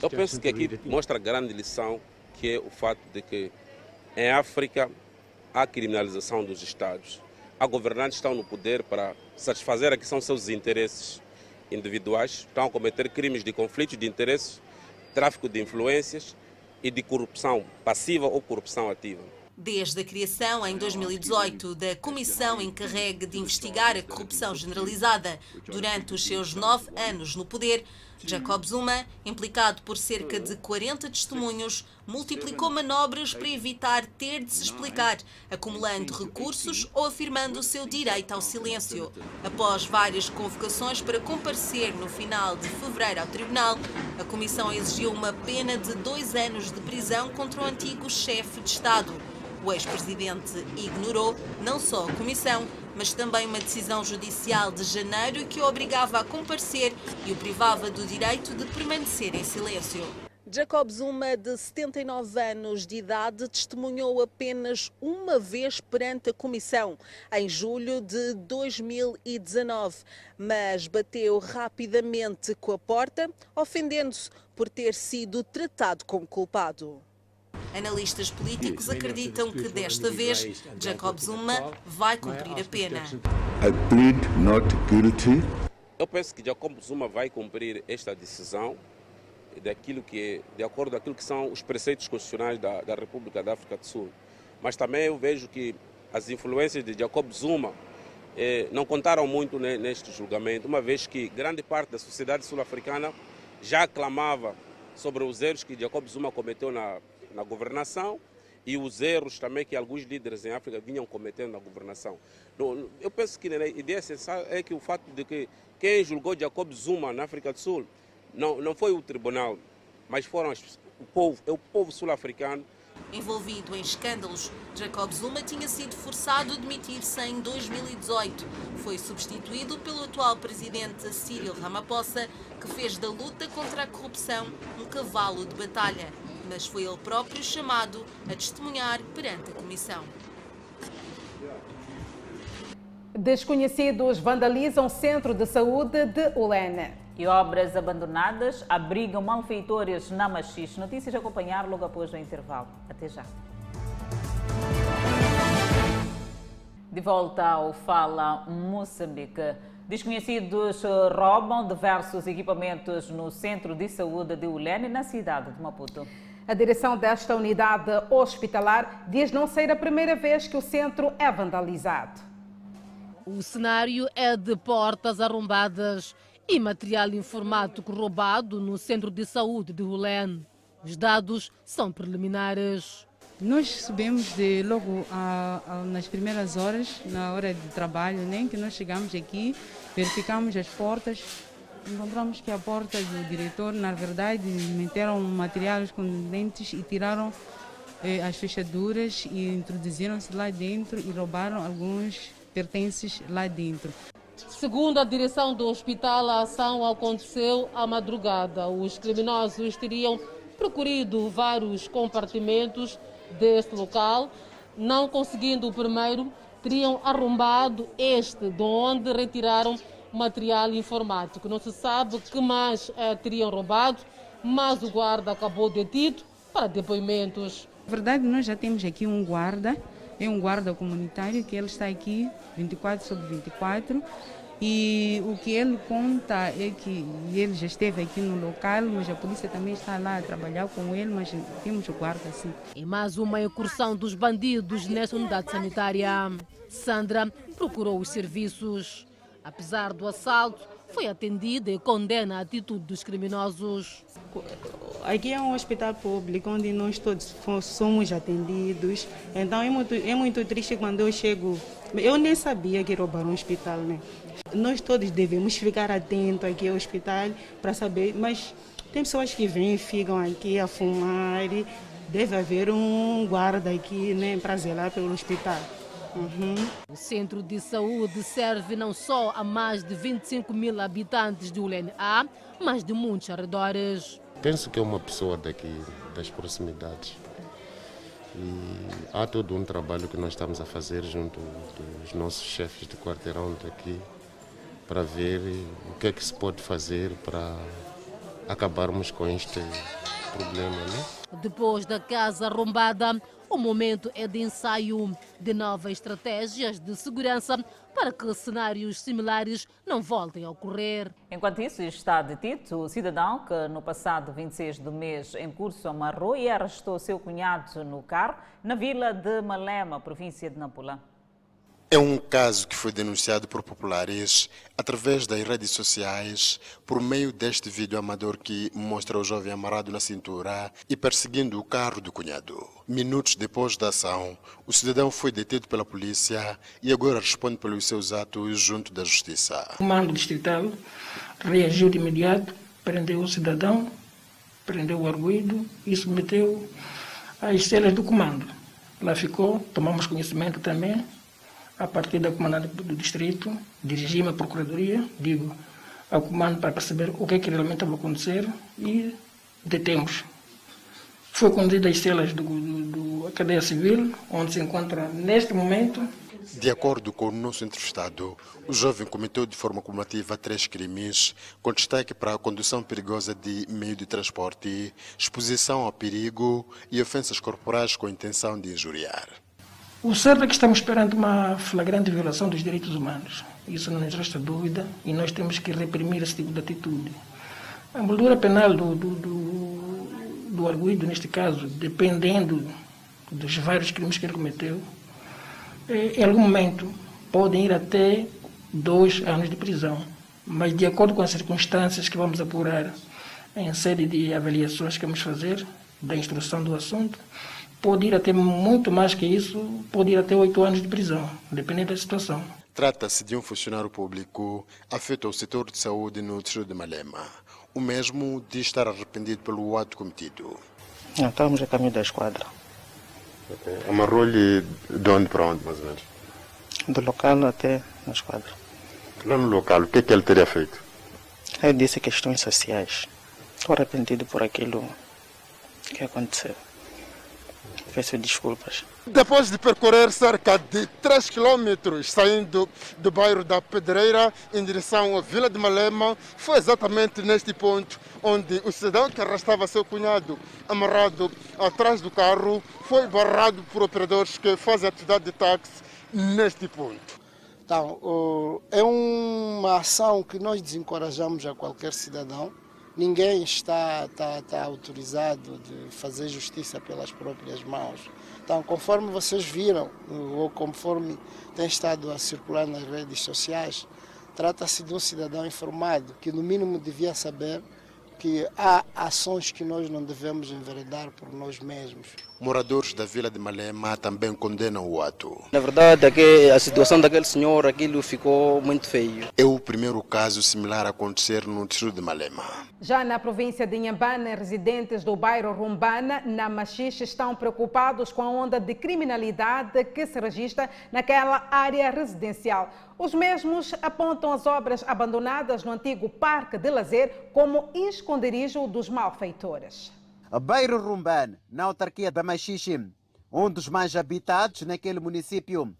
Speaker 30: Eu penso que aqui mostra a grande lição, que é o fato de que em África há criminalização dos Estados. Há governantes que estão no poder para satisfazer aqui são seus interesses individuais, estão a cometer crimes de conflito de interesses, tráfico de influências e de corrupção passiva ou corrupção ativa.
Speaker 29: Desde a criação, em 2018, da comissão encarregue de investigar a corrupção generalizada. Durante os seus nove anos no poder, Jacob Zuma, implicado por cerca de 40 testemunhos, multiplicou manobras para evitar ter de se explicar, acumulando recursos ou afirmando o seu direito ao silêncio. Após várias convocações para comparecer no final de fevereiro ao tribunal, a comissão exigiu uma pena de dois anos de prisão contra o antigo chefe de Estado. O ex-presidente ignorou não só a comissão, mas também uma decisão judicial de janeiro que o obrigava a comparecer e o privava do direito de permanecer em silêncio. Jacob Zuma, de 79 anos de idade, testemunhou apenas uma vez perante a comissão, em julho de 2019, mas bateu rapidamente com a porta, ofendendo-se por ter sido tratado como culpado. Analistas políticos acreditam que desta vez Jacob Zuma vai cumprir a pena.
Speaker 30: I plead not guilty. Eu penso que Jacob Zuma vai cumprir esta decisão daquilo que de acordo com aquilo que são os preceitos constitucionais da, da República da África do Sul. Mas também eu vejo que as influências de Jacob Zuma eh, não contaram muito neste julgamento, uma vez que grande parte da sociedade sul-africana já aclamava sobre os erros que Jacob Zuma cometeu na na governação e os erros também que alguns líderes em África vinham cometendo na governação. Eu penso que a ideia essencial é que o fato de que quem julgou Jacob Zuma na África do Sul não, não foi o tribunal, mas foram o povo, é o povo sul-africano
Speaker 29: Envolvido em escândalos, Jacob Zuma tinha sido forçado a demitir-se em 2018. Foi substituído pelo atual presidente Cyril Ramaphosa, que fez da luta contra a corrupção um cavalo de batalha mas foi ele próprio chamado a testemunhar perante a comissão.
Speaker 2: Desconhecidos vandalizam centro de saúde de Ulene.
Speaker 1: E obras abandonadas abrigam malfeitores na Machixe. Notícias a acompanhar logo após o intervalo. Até já. De volta ao Fala Moçambique. Desconhecidos roubam diversos equipamentos no centro de saúde de Ulene, na cidade de Maputo.
Speaker 2: A direção desta unidade hospitalar diz não ser a primeira vez que o centro é vandalizado.
Speaker 7: O cenário é de portas arrombadas e material informático roubado no centro de saúde de Hulen. Os dados são preliminares.
Speaker 31: Nós subimos de logo a, a, nas primeiras horas, na hora de trabalho, nem que nós chegamos aqui, verificamos as portas, encontramos que a porta do diretor, na verdade, meteram materiais contundentes e tiraram eh, as fechaduras e introduziram-se lá dentro e roubaram alguns pertences lá dentro.
Speaker 7: Segundo a direção do hospital, a ação aconteceu à madrugada. Os criminosos teriam procurado vários compartimentos deste local, não conseguindo o primeiro, teriam arrombado este, de onde retiraram material informático. Não se sabe que mais eh, teriam roubado, mas o guarda acabou detido para depoimentos.
Speaker 31: Na verdade, nós já temos aqui um guarda, é um guarda comunitário que ele está aqui 24 sobre 24 e o que ele conta é que ele já esteve aqui no local, mas a polícia também está lá a trabalhar com ele, mas temos o guarda assim.
Speaker 7: E mais uma incursão dos bandidos nessa unidade sanitária. Sandra procurou os serviços. Apesar do assalto, foi atendida e condena a atitude dos criminosos.
Speaker 31: Aqui é um hospital público onde nós todos somos atendidos. Então é muito, é muito triste quando eu chego. Eu nem sabia que roubaram um hospital, né? Nós todos devemos ficar atentos aqui ao hospital para saber, mas tem pessoas que vêm, ficam aqui a fumar. Deve haver um guarda aqui né, para zelar pelo hospital. Uhum.
Speaker 7: O centro de saúde serve não só a mais de 25 mil habitantes do ULNA, mas de muitos arredores.
Speaker 27: Penso que é uma pessoa daqui, das proximidades. E há todo um trabalho que nós estamos a fazer junto dos nossos chefes de quarteirão daqui para ver o que é que se pode fazer para acabarmos com este problema. Né?
Speaker 7: Depois da casa arrombada, o momento é de ensaio de novas estratégias de segurança para que cenários similares não voltem a ocorrer.
Speaker 1: Enquanto isso, está detido o cidadão que no passado 26 do mês em curso amarrou e arrestou seu cunhado no carro na vila de Malema, província de Nampula.
Speaker 32: É um caso que foi denunciado por populares através das redes sociais por meio deste vídeo amador que mostra o jovem amarrado na cintura e perseguindo o carro do cunhado. Minutos depois da ação, o cidadão foi detido pela polícia e agora responde pelos seus atos junto da justiça.
Speaker 33: O comando distrital reagiu de imediato, prendeu o cidadão, prendeu o arguído e submeteu às celas do comando. Lá ficou, tomamos conhecimento também a partir da comandante do distrito, dirigi-me à procuradoria, digo ao comando para perceber o que é que realmente estava a acontecer e detemos. Foi conduzido às celas do, do, do cadeia civil, onde se encontra neste momento.
Speaker 32: De acordo com o nosso entrevistado, o jovem cometeu de forma cumulativa três crimes, com destaque para a condução perigosa de meio de transporte, exposição ao perigo e ofensas corporais com intenção de injuriar.
Speaker 33: O certo é que estamos perante uma flagrante violação dos direitos humanos. Isso não nos resta dúvida e nós temos que reprimir esse tipo de atitude. A moldura penal do, do, do, do arguído, neste caso, dependendo dos vários crimes que ele cometeu, é, em algum momento podem ir até dois anos de prisão. Mas, de acordo com as circunstâncias que vamos apurar em sede de avaliações que vamos fazer, da instrução do assunto, pode ir até muito mais que isso, pode ir até oito anos de prisão, dependendo da situação.
Speaker 32: Trata-se de um funcionário público afeto ao setor de saúde no distrito de Malema. O mesmo diz estar arrependido pelo ato cometido.
Speaker 4: Não, estávamos a caminho da esquadra.
Speaker 32: Okay. Amarrou-lhe de onde para onde, mais ou menos?
Speaker 4: Do local até na esquadra.
Speaker 32: Lá no local, o que é que ele teria feito?
Speaker 4: Eu disse questões sociais. Estou arrependido por aquilo que aconteceu. Peço desculpas.
Speaker 34: Depois de percorrer cerca de 3 quilômetros saindo do bairro da Pedreira em direção à Vila de Malema, foi exatamente neste ponto onde o cidadão que arrastava seu cunhado amarrado atrás do carro foi barrado por operadores que fazem atividade de táxi neste ponto.
Speaker 35: Então, é uma ação que nós desencorajamos a qualquer cidadão ninguém está, está, está autorizado de fazer justiça pelas próprias mãos. Então, conforme vocês viram, ou conforme tem estado a circular nas redes sociais, trata-se de um cidadão informado que, no mínimo, devia saber que há ações que nós não devemos enveredar por nós mesmos.
Speaker 32: Moradores da vila de Malema também condenam o ato.
Speaker 4: Na verdade, a situação daquele senhor, aquilo ficou muito feio.
Speaker 32: É o primeiro caso similar a acontecer no distrito de Malema.
Speaker 2: Já na província de Inhambane, residentes do bairro Rumbana, na Machixe, estão preocupados com a onda de criminalidade que se registra naquela área residencial. Os mesmos apontam as obras abandonadas no antigo parque de lazer como esconderijo dos malfeitores.
Speaker 25: Bairro Rumban, na autarquia da Machixe, um dos mais habitados naquele município.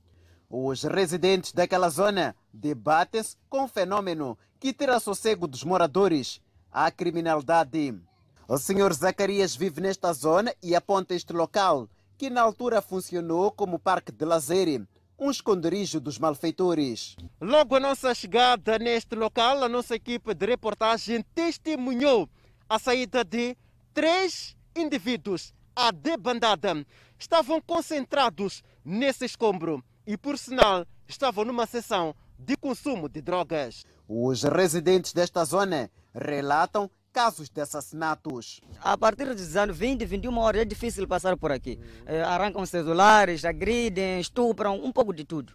Speaker 25: Os residentes daquela zona debatem-se com o fenômeno que tira sossego dos moradores, a criminalidade. O senhor Zacarias vive nesta zona e aponta este local, que na altura funcionou como parque de lazer, um esconderijo dos malfeitores.
Speaker 36: Logo a nossa chegada neste local, a nossa equipe de reportagem testemunhou a saída de três indivíduos à debandada. Estavam concentrados nesse escombro e, por sinal, estavam numa sessão de consumo de drogas.
Speaker 25: Os residentes desta zona relatam casos de assassinatos.
Speaker 37: A partir dos anos 20, 21 horas é difícil passar por aqui. Uhum. Arrancam celulares, agridem, estupram, um pouco de tudo.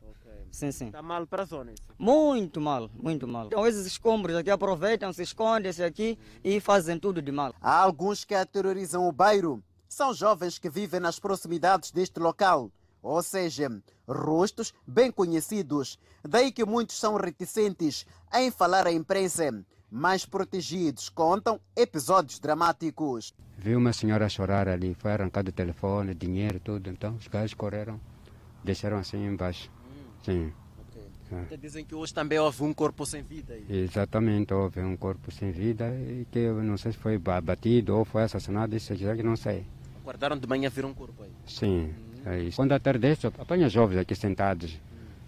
Speaker 37: Sim, sim.
Speaker 38: Está mal para a zona isso?
Speaker 37: Muito mal, muito mal. Então esses escombros aqui aproveitam, se escondem-se aqui e fazem tudo de mal.
Speaker 25: Há alguns que aterrorizam o bairro. São jovens que vivem nas proximidades deste local, ou seja, rostos bem conhecidos. Daí que muitos são reticentes em falar à imprensa. Mais protegidos contam episódios dramáticos.
Speaker 39: Vi uma senhora chorar ali, foi arrancado o telefone, dinheiro, tudo. Então os gajos correram, deixaram assim embaixo. Sim.
Speaker 38: Okay. Dizem que hoje também houve um corpo sem vida. Aí.
Speaker 39: Exatamente, houve um corpo sem vida e que eu não sei se foi batido ou foi assassinado, isso já que não sei.
Speaker 38: Aguardaram de manhã ver um corpo aí?
Speaker 39: Sim, é isso. Quando atardece, apanha jovens aqui sentados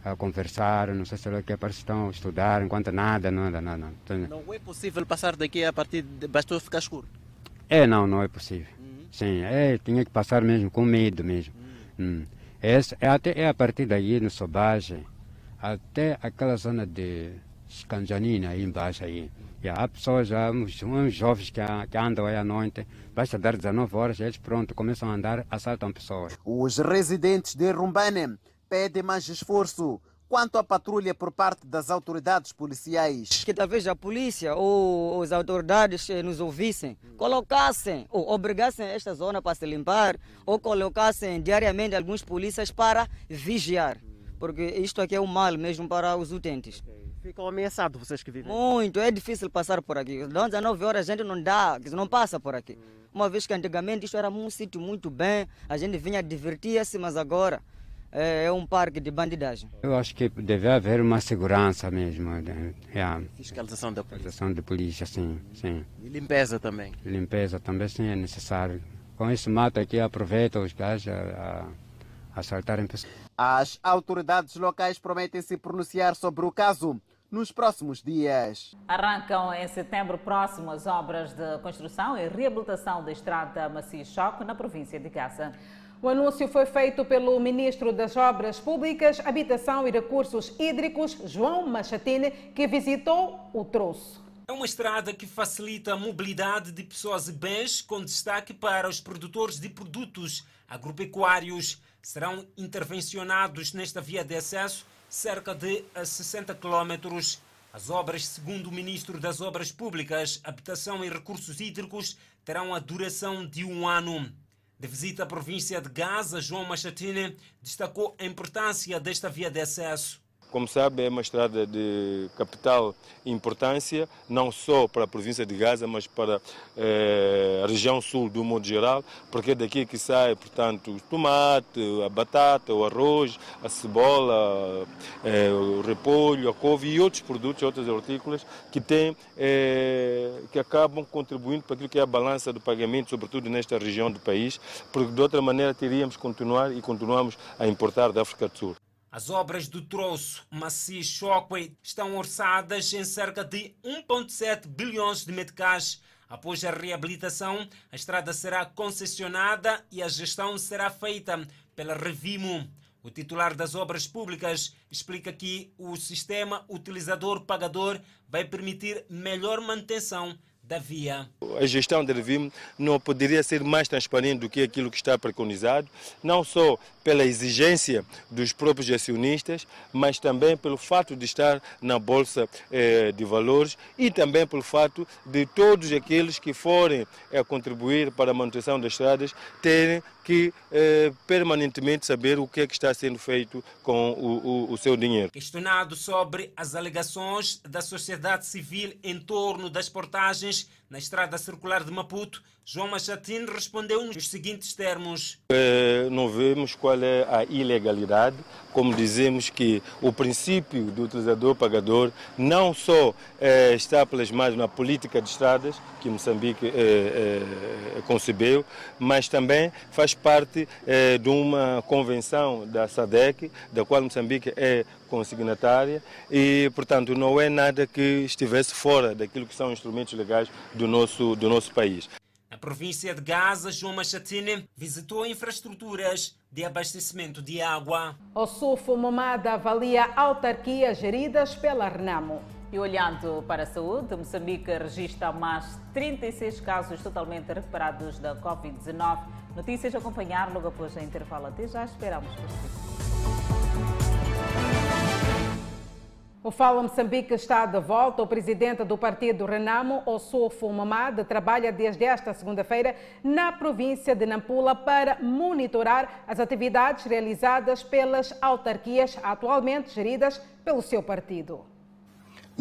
Speaker 39: a conversar, não sei se é que parece estão a estudar, enquanto nada, nada, nada.
Speaker 38: Não é possível passar daqui a partir de... bastou ficar escuro?
Speaker 39: É, não, não é possível. Uhum. Sim, é, tinha que passar mesmo com medo mesmo. Uhum. Hum. É, até, é a partir daí, no Sobagem, até aquela zona de Scanjanina, aí embaixo aí. E há pessoas, já, uns jovens que, que, andam aí à noite, basta dar 19 horas, eles pronto, começam a andar, assaltam pessoas.
Speaker 25: Os residentes de Rumbane pedem mais esforço quanto à patrulha por parte das autoridades policiais.
Speaker 37: Que talvez a polícia ou as autoridades nos ouvissem, colocassem ou obrigassem esta zona para se limpar ou colocassem diariamente alguns polícias para vigiar, porque isto aqui é um mal mesmo para os utentes.
Speaker 38: Ficam ameaçados vocês que vivem?
Speaker 37: Muito, é difícil passar por aqui. Das 19 horas a gente não dá, não passa por aqui. Uma vez que antigamente isto era um sítio muito bem, a gente vinha divertir-se, mas agora é, é um parque de bandidagem.
Speaker 39: Eu acho que deve haver uma segurança mesmo. É.
Speaker 38: Fiscalização da polícia.
Speaker 39: Fiscalização de polícia, sim, sim.
Speaker 38: E limpeza também.
Speaker 39: Limpeza também sim é necessário. Com esse mato aqui aproveita os gajos a, a assaltarem pessoas.
Speaker 25: As autoridades locais prometem se pronunciar sobre o caso nos próximos dias.
Speaker 1: Arrancam em setembro próximo as obras de construção e reabilitação da estrada Macia Choque na província de Gaza.
Speaker 2: O anúncio foi feito pelo Ministro das Obras Públicas, Habitação e Recursos Hídricos, João Machatine, que visitou o troço.
Speaker 40: É uma estrada que facilita a mobilidade de pessoas e bens, com destaque para os produtores de produtos agropecuários. Serão intervencionados nesta via de acesso cerca de 60 quilómetros. As obras, segundo o Ministro das Obras Públicas, Habitação e Recursos Hídricos, terão a duração de um ano. De visita à província de Gaza, João Machatine destacou a importância desta via de acesso.
Speaker 41: Como sabe, é uma estrada de capital importância, não só para a província de Gaza, mas para eh, a região sul do modo geral, porque é daqui que sai, portanto, o tomate, a batata, o arroz, a cebola, eh, o repolho, a couve e outros produtos, outras hortícolas que têm, eh, que acabam contribuindo para aquilo que é a balança do pagamento, sobretudo nesta região do país, porque de outra maneira teríamos continuar e continuamos a importar da África do Sul.
Speaker 40: As obras do troço Maci Shockway estão orçadas em cerca de 1,7 bilhões de meticais. Após a reabilitação, a estrada será concessionada e a gestão será feita pela Revimo. O titular das obras públicas explica que o sistema utilizador-pagador vai permitir melhor manutenção da via.
Speaker 41: A gestão da Revim não poderia ser mais transparente do que aquilo que está preconizado, não só pela exigência dos próprios acionistas, mas também pelo fato de estar na Bolsa eh, de Valores e também pelo fato de todos aqueles que forem eh, contribuir para a manutenção das estradas terem que eh, permanentemente saber o que é que está sendo feito com o, o, o seu dinheiro.
Speaker 40: Questionado sobre as alegações da sociedade civil em torno das portagens English na estrada circular de Maputo, João Machatine respondeu nos seguintes termos.
Speaker 41: É, não vemos qual é a ilegalidade, como dizemos que o princípio do utilizador-pagador não só é, está plasmado na política de estradas, que Moçambique é, concebeu, mas também faz parte de uma convenção da SADEC, da qual Moçambique é consignatária e, portanto, não é nada que estivesse fora daquilo que são instrumentos legais do nosso, do nosso país.
Speaker 40: Na província de Gaza, João Machatine visitou infraestruturas de abastecimento de água.
Speaker 2: O Sufo Momada avalia autarquias geridas pela Renamo.
Speaker 1: E olhando para a saúde, Moçambique registra mais 36 casos totalmente recuperados da Covid-19. Notícias a acompanhar logo após a intervalo. Até já esperamos por si.
Speaker 2: O Fala Moçambique está de volta. O presidente do partido Renamo, Ossofo Mamad, trabalha desde esta segunda-feira na província de Nampula para monitorar as atividades realizadas pelas autarquias atualmente geridas pelo seu partido.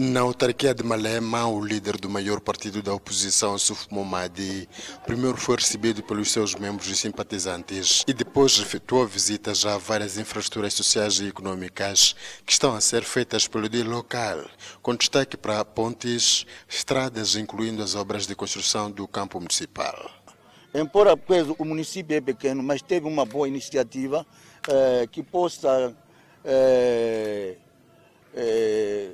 Speaker 42: Na autarquia de Malema, o líder do maior partido da oposição, Suf Momadi, primeiro foi recebido pelos seus membros e simpatizantes e depois efetuou visitas a várias infraestruturas sociais e econômicas que estão a ser feitas pelo dia local, com destaque para pontes, estradas, incluindo as obras de construção do campo municipal.
Speaker 32: Embora o município é pequeno, mas teve uma boa iniciativa eh, que possa eh, eh,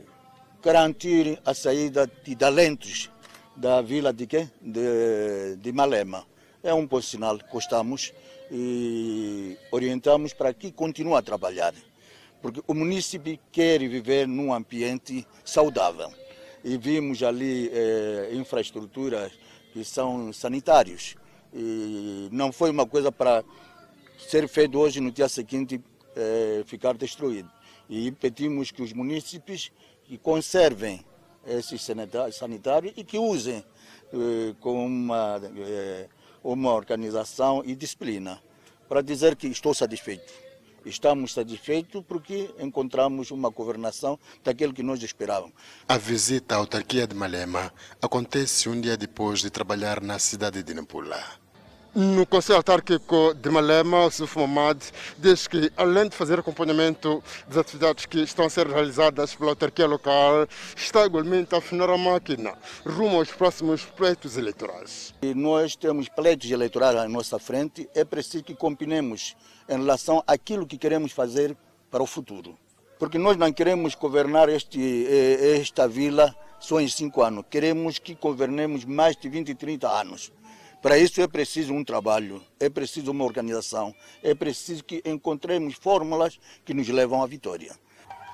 Speaker 32: garantir a saída de talentos da vila de, quê? de, de Malema. É um bom sinal que gostamos e orientamos para que continue a trabalhar. Porque o município quer viver num ambiente saudável. E vimos ali eh, infraestruturas que são sanitários. E não foi uma coisa para ser feito hoje no dia seguinte eh, ficar destruído. E pedimos que os municípios que conservem esses sanitários e que usem eh, com uma, eh, uma organização e disciplina. Para dizer que estou satisfeito. Estamos satisfeitos porque encontramos uma governação daquilo que nós esperávamos.
Speaker 42: A visita à autarquia de Malema acontece um dia depois de trabalhar na cidade de Nampula.
Speaker 34: No Conselho Autárquico de Malema, o Suf diz que, além de fazer acompanhamento das atividades que estão a ser realizadas pela autarquia local, está igualmente a afinar a máquina rumo aos próximos pleitos eleitorais.
Speaker 32: E nós temos pleitos eleitorais à nossa frente, é preciso que combinemos em relação àquilo que queremos fazer para o futuro. Porque nós não queremos governar este, esta vila só em cinco anos, queremos que governemos mais de 20, 30 anos. Para isso é preciso um trabalho, é preciso uma organização, é preciso que encontremos fórmulas que nos levam à vitória.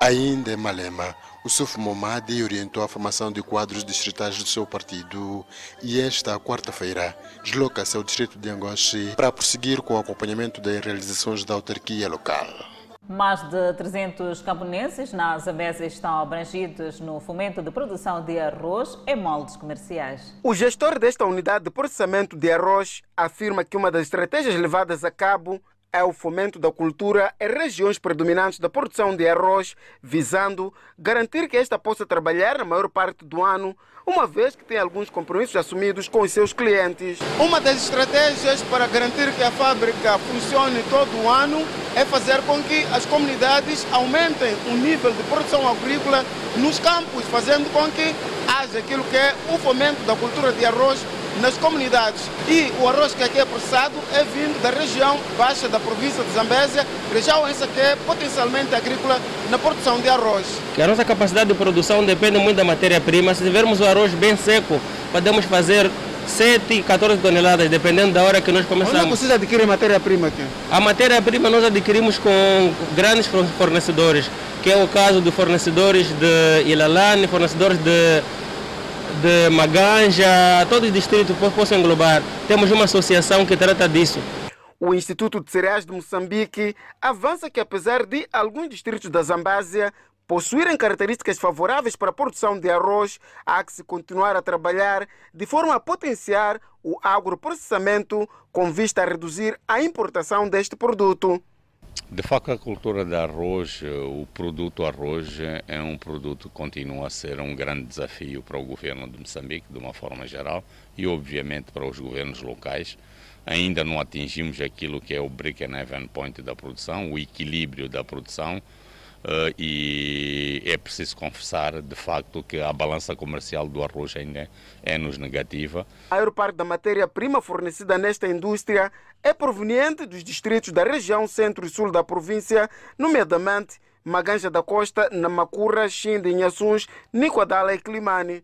Speaker 42: Ainda em Malema, o Suf Momadi orientou a formação de quadros distritais do seu partido e esta quarta-feira desloca-se ao distrito de Angoche para prosseguir com o acompanhamento das realizações da autarquia local.
Speaker 1: Mais de 300 camponeses na Zambésia estão abrangidos no fomento de produção de arroz em moldes comerciais.
Speaker 38: O gestor desta unidade de processamento de arroz afirma que uma das estratégias levadas a cabo é o fomento da cultura em regiões predominantes da produção de arroz, visando garantir que esta possa trabalhar na maior parte do ano, uma vez que tem alguns compromissos assumidos com os seus clientes. Uma das estratégias para garantir que a fábrica funcione todo o ano é fazer com que as comunidades aumentem o nível de produção agrícola nos campos, fazendo com que haja aquilo que é o fomento da cultura de arroz nas comunidades. E o arroz que aqui é processado é vindo da região baixa da província de Zambésia, região essa que é potencialmente agrícola na produção de arroz.
Speaker 43: A nossa capacidade de produção depende muito da matéria-prima. Se tivermos o arroz bem seco, podemos fazer 7, 14 toneladas, dependendo da hora que nós começamos.
Speaker 38: Onde vocês adquirem matéria-prima aqui?
Speaker 43: A matéria-prima nós adquirimos com grandes fornecedores, que é o caso de fornecedores de Ilalane, fornecedores de de Maganja, todo o distrito possam englobar. Temos uma associação que trata disso.
Speaker 38: O Instituto de Cereais de Moçambique avança que, apesar de alguns distritos da Zambásia possuírem características favoráveis para a produção de arroz, há que se continuar a trabalhar de forma a potenciar o agroprocessamento com vista a reduzir a importação deste produto.
Speaker 44: De facto, a cultura de arroz, o produto arroz é um produto que continua a ser um grande desafio para o governo de Moçambique, de uma forma geral, e obviamente para os governos locais. Ainda não atingimos aquilo que é o break and even point da produção, o equilíbrio da produção, Uh, e é preciso confessar, de facto, que a balança comercial do arroz ainda é nos negativa.
Speaker 38: A maior parte da matéria-prima fornecida nesta indústria é proveniente dos distritos da região centro e sul da província, nomeadamente Maganja da Costa, Namacurra, Xinde, Inhaçuns, Nicoadala e Climane.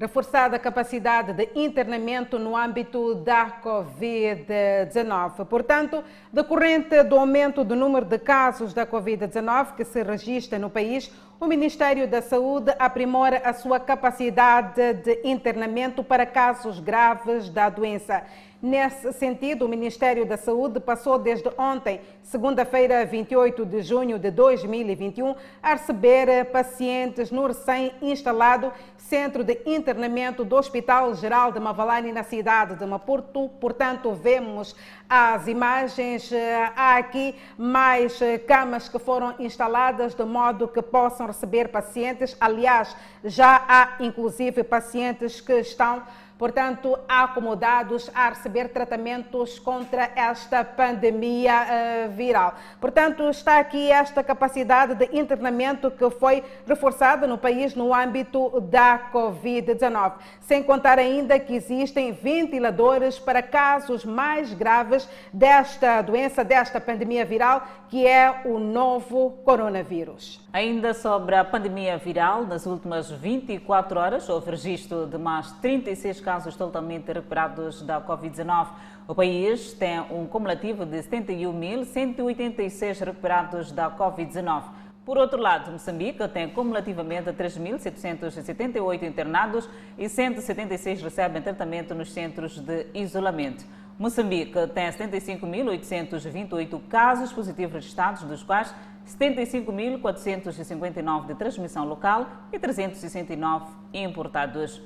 Speaker 2: Reforçada a capacidade de internamento no âmbito da Covid-19. Portanto, decorrente do aumento do número de casos da Covid-19 que se registra no país, o Ministério da Saúde aprimora a sua capacidade de internamento para casos graves da doença. Nesse sentido, o Ministério da Saúde passou desde ontem, segunda-feira, 28 de junho de 2021, a receber pacientes no recém-instalado Centro de Internamento do Hospital Geral de Mavalani, na cidade de Maputo. Portanto, vemos as imagens. Há aqui mais camas que foram instaladas de modo que possam receber pacientes. Aliás, já há inclusive pacientes que estão portanto, acomodados a receber tratamentos contra esta pandemia uh, viral. Portanto, está aqui esta capacidade de internamento que foi reforçada no país no âmbito da Covid-19. Sem contar ainda que existem ventiladores para casos mais graves desta doença, desta pandemia viral, que é o novo coronavírus.
Speaker 1: Ainda sobre a pandemia viral, nas últimas 24 horas houve registro de mais 36 casos totalmente recuperados da Covid-19. O país tem um cumulativo de 71.186 recuperados da Covid-19. Por outro lado, Moçambique tem cumulativamente 3.778 internados e 176 recebem tratamento nos centros de isolamento. Moçambique tem 75.828 casos positivos registrados, dos quais 75.459 de transmissão local e 369 importados.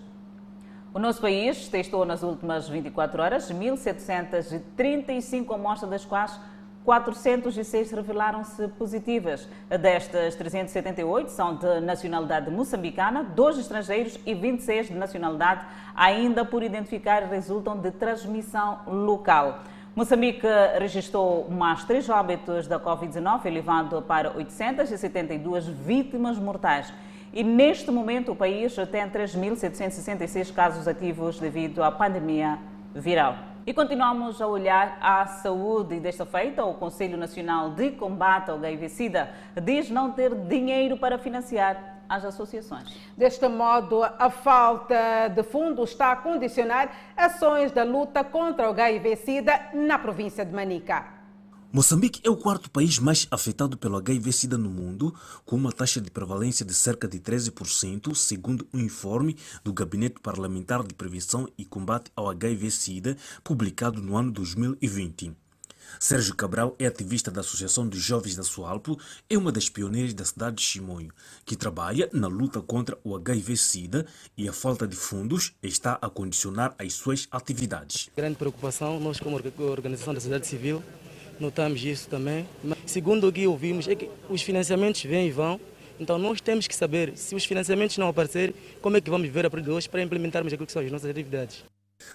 Speaker 1: O nosso país testou nas últimas 24 horas 1.735 amostras, das quais 406 revelaram-se positivas. Destas, 378 são de nacionalidade moçambicana, dois estrangeiros e 26 de nacionalidade ainda por identificar resultam de transmissão local. Moçambique registrou mais três óbitos da Covid-19, elevando para 872 vítimas mortais. E neste momento o país tem 3.766 casos ativos devido à pandemia viral. E continuamos a olhar à saúde. Desta feita, o Conselho Nacional de Combate ao HIV-Sida diz não ter dinheiro para financiar às associações.
Speaker 2: Deste modo, a falta de fundos está a condicionar ações da luta contra o HIV-Sida na província de Manica.
Speaker 16: Moçambique é o quarto país mais afetado pelo HIV-Sida no mundo, com uma taxa de prevalência de cerca de 13%, segundo um informe do Gabinete Parlamentar de Prevenção e Combate ao HIV-Sida, publicado no ano 2020. Sérgio Cabral é ativista da Associação dos Jovens da Sualpo, é uma das pioneiras da cidade de Chimonho, que trabalha na luta contra o HIV-Sida e a falta de fundos está a condicionar as suas atividades.
Speaker 45: Grande preocupação, nós como organização da sociedade civil notamos isso também. Mas, segundo o que ouvimos, é que os financiamentos vêm e vão, então nós temos que saber se os financiamentos não aparecerem, como é que vamos viver a partir de hoje para implementarmos aquilo que são as nossas atividades.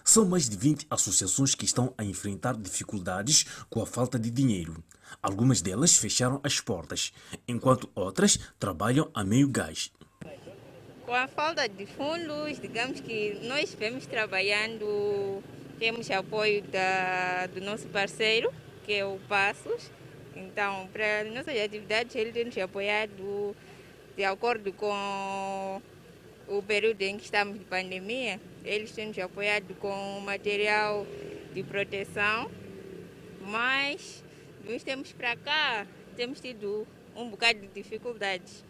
Speaker 16: São mais de 20 associações que estão a enfrentar dificuldades com a falta de dinheiro. Algumas delas fecharam as portas, enquanto outras trabalham a meio gás.
Speaker 46: Com a falta de fundos, digamos que nós vemos trabalhando, temos apoio da, do nosso parceiro, que é o Passos. Então, para nossas atividades, ele tem nos apoiado de acordo com o período em que estamos de pandemia, eles têm nos apoiado com material de proteção, mas de uns tempos para cá temos tido um bocado de dificuldades.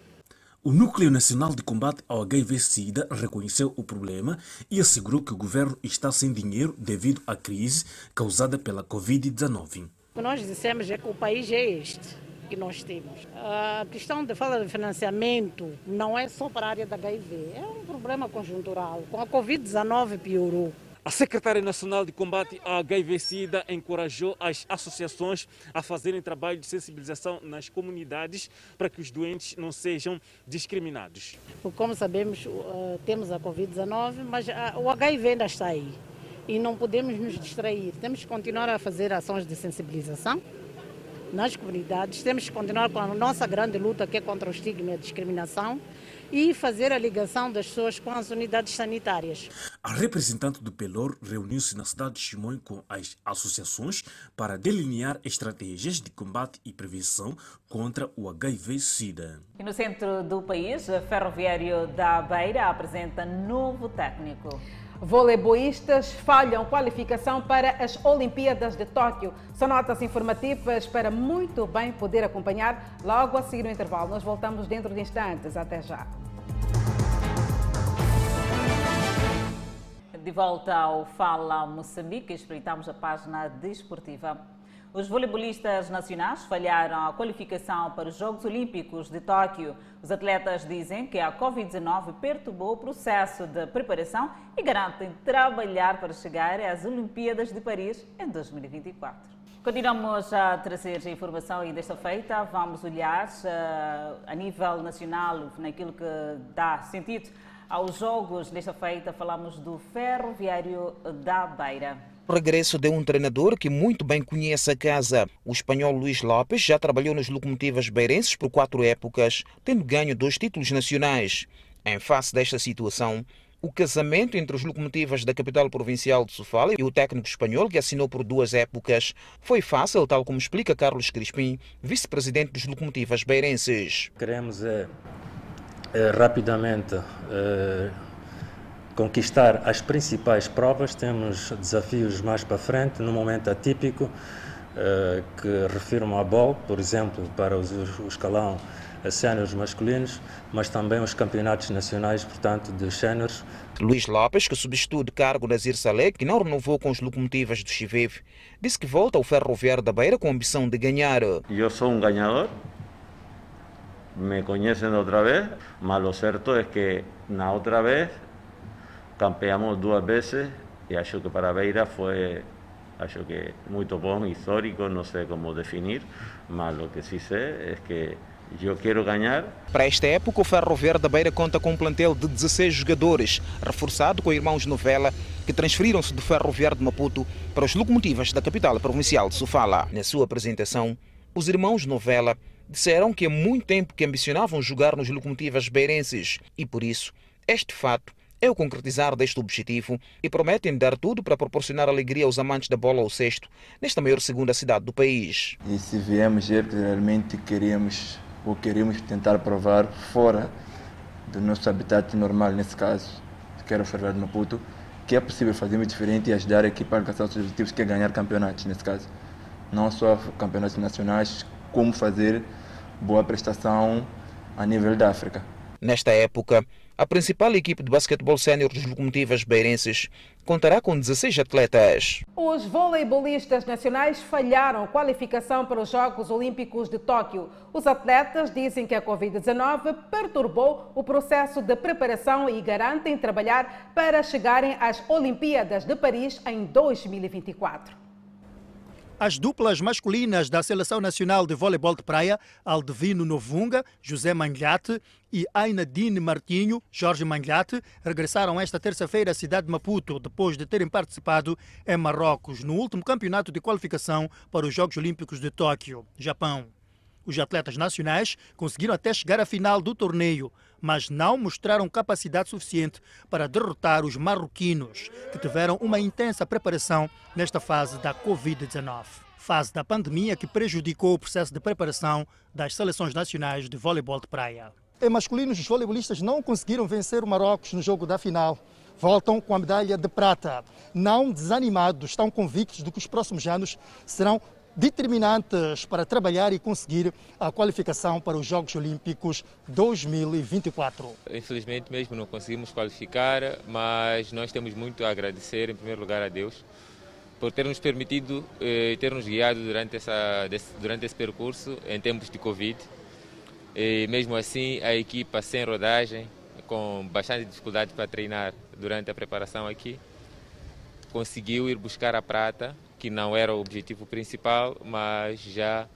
Speaker 16: O Núcleo Nacional de Combate ao HIV-Sida reconheceu o problema e assegurou que o governo está sem dinheiro devido à crise causada pela Covid-19.
Speaker 47: O que nós dissemos é que o país é este que nós temos. A questão da falta de financiamento não é só para a área da HIV, é um problema conjuntural. Com a Covid-19 piorou.
Speaker 48: A Secretária Nacional de Combate à HIV-Sida encorajou as associações a fazerem trabalho de sensibilização nas comunidades para que os doentes não sejam discriminados.
Speaker 47: Como sabemos, temos a Covid-19, mas o HIV ainda está aí e não podemos nos distrair. Temos que continuar a fazer ações de sensibilização nas comunidades. Temos que continuar com a nossa grande luta que é contra o estigma e a discriminação e fazer a ligação das pessoas com as unidades sanitárias.
Speaker 16: A representante do Pelor reuniu-se na cidade de Chimoio com as associações para delinear estratégias de combate e prevenção contra o HIV-Sida.
Speaker 1: E no centro do país, o Ferroviário da Beira apresenta novo técnico.
Speaker 2: Voleibolistas falham qualificação para as Olimpíadas de Tóquio. São notas informativas para muito bem poder acompanhar logo a seguir o intervalo. Nós voltamos dentro de instantes. Até já.
Speaker 1: De volta ao Fala Moçambique, espreitamos a página desportiva. Os voleibolistas nacionais falharam a qualificação para os Jogos Olímpicos de Tóquio. Os atletas dizem que a Covid-19 perturbou o processo de preparação e garantem trabalhar para chegar às Olimpíadas de Paris em 2024. Continuamos a trazer a informação e desta feita vamos olhar uh, a nível nacional naquilo que dá sentido aos Jogos. Desta feita falamos do Ferroviário da Beira
Speaker 14: regresso de um treinador que muito bem conhece a casa. O espanhol Luís Lopes já trabalhou nas locomotivas beirenses por quatro épocas, tendo ganho dois títulos nacionais. Em face desta situação, o casamento entre as locomotivas da capital provincial de Sofala e o técnico espanhol, que assinou por duas épocas, foi fácil, tal como explica Carlos Crispim, vice-presidente dos locomotivas beirenses.
Speaker 49: Queremos é, é, rapidamente é, conquistar as principais provas. Temos desafios mais para frente, num momento atípico, eh, que refirmo a BOL, por exemplo, para o escalão séniores masculinos, mas também os campeonatos nacionais, portanto, de séniores.
Speaker 14: Luís Lopes, que substitui de cargo Nazir Saleh, que não renovou com os locomotivas do Chivev, disse que volta ao Ferroviário da Beira com a ambição de ganhar.
Speaker 50: Eu sou um ganhador, me conhecem outra vez, mas o certo é que na outra vez campeamos duas vezes e acho que para Beira foi acho que muito bom, histórico, não sei como definir, mas o que sim sei é que eu quero ganhar.
Speaker 14: Para esta época, o Ferro Verde Beira conta com um plantel de 16 jogadores, reforçado com irmãos Novela, que transferiram-se do Ferro Verde de Maputo para os locomotivas da capital provincial de Sofala. Na sua apresentação, os irmãos Novela disseram que há muito tempo que ambicionavam jogar nos locomotivas beirenses e, por isso, este fato é o concretizar deste objetivo e prometem dar tudo para proporcionar alegria aos amantes da bola ao sexto, nesta maior segunda cidade do país.
Speaker 51: E se viemos é porque realmente queremos ou queremos tentar provar fora do nosso habitat normal, nesse caso, que era o Ferroviário de Maputo, que é possível fazermos diferente e ajudar a equipa a alcançar os objetivos, que é ganhar campeonatos, nesse caso. Não só campeonatos nacionais, como fazer boa prestação a nível da África.
Speaker 14: Nesta época, a principal equipe de basquetebol sénior dos locomotivas beirenses contará com 16 atletas.
Speaker 2: Os voleibolistas nacionais falharam qualificação para os Jogos Olímpicos de Tóquio. Os atletas dizem que a Covid-19 perturbou o processo de preparação e garantem trabalhar para chegarem às Olimpíadas de Paris em 2024.
Speaker 52: As duplas masculinas da Seleção Nacional de Voleibol de Praia, Aldevino Novunga, José Manglhate e Ainadine Martinho, Jorge Manglhate, regressaram esta terça-feira à cidade de Maputo depois de terem participado em Marrocos no último campeonato de qualificação para os Jogos Olímpicos de Tóquio, Japão. Os atletas nacionais conseguiram até chegar à final do torneio, mas não mostraram capacidade suficiente para derrotar os marroquinos, que tiveram uma intensa preparação nesta fase da Covid-19. Fase da pandemia que prejudicou o processo de preparação das seleções nacionais de voleibol de praia. Em masculinos, os voleibolistas não conseguiram vencer o Marrocos no jogo da final. Voltam com a medalha de prata. Não desanimados, estão convictos de que os próximos anos serão determinantes para trabalhar e conseguir a qualificação para os Jogos Olímpicos 2024.
Speaker 53: Infelizmente mesmo não conseguimos qualificar, mas nós temos muito a agradecer, em primeiro lugar, a Deus por ter nos permitido e eh, ter nos guiado durante, essa, durante esse percurso em tempos de Covid. E mesmo assim, a equipa sem rodagem, com bastante dificuldade para treinar durante a preparação aqui, conseguiu ir buscar a prata que não era o objetivo principal, mas já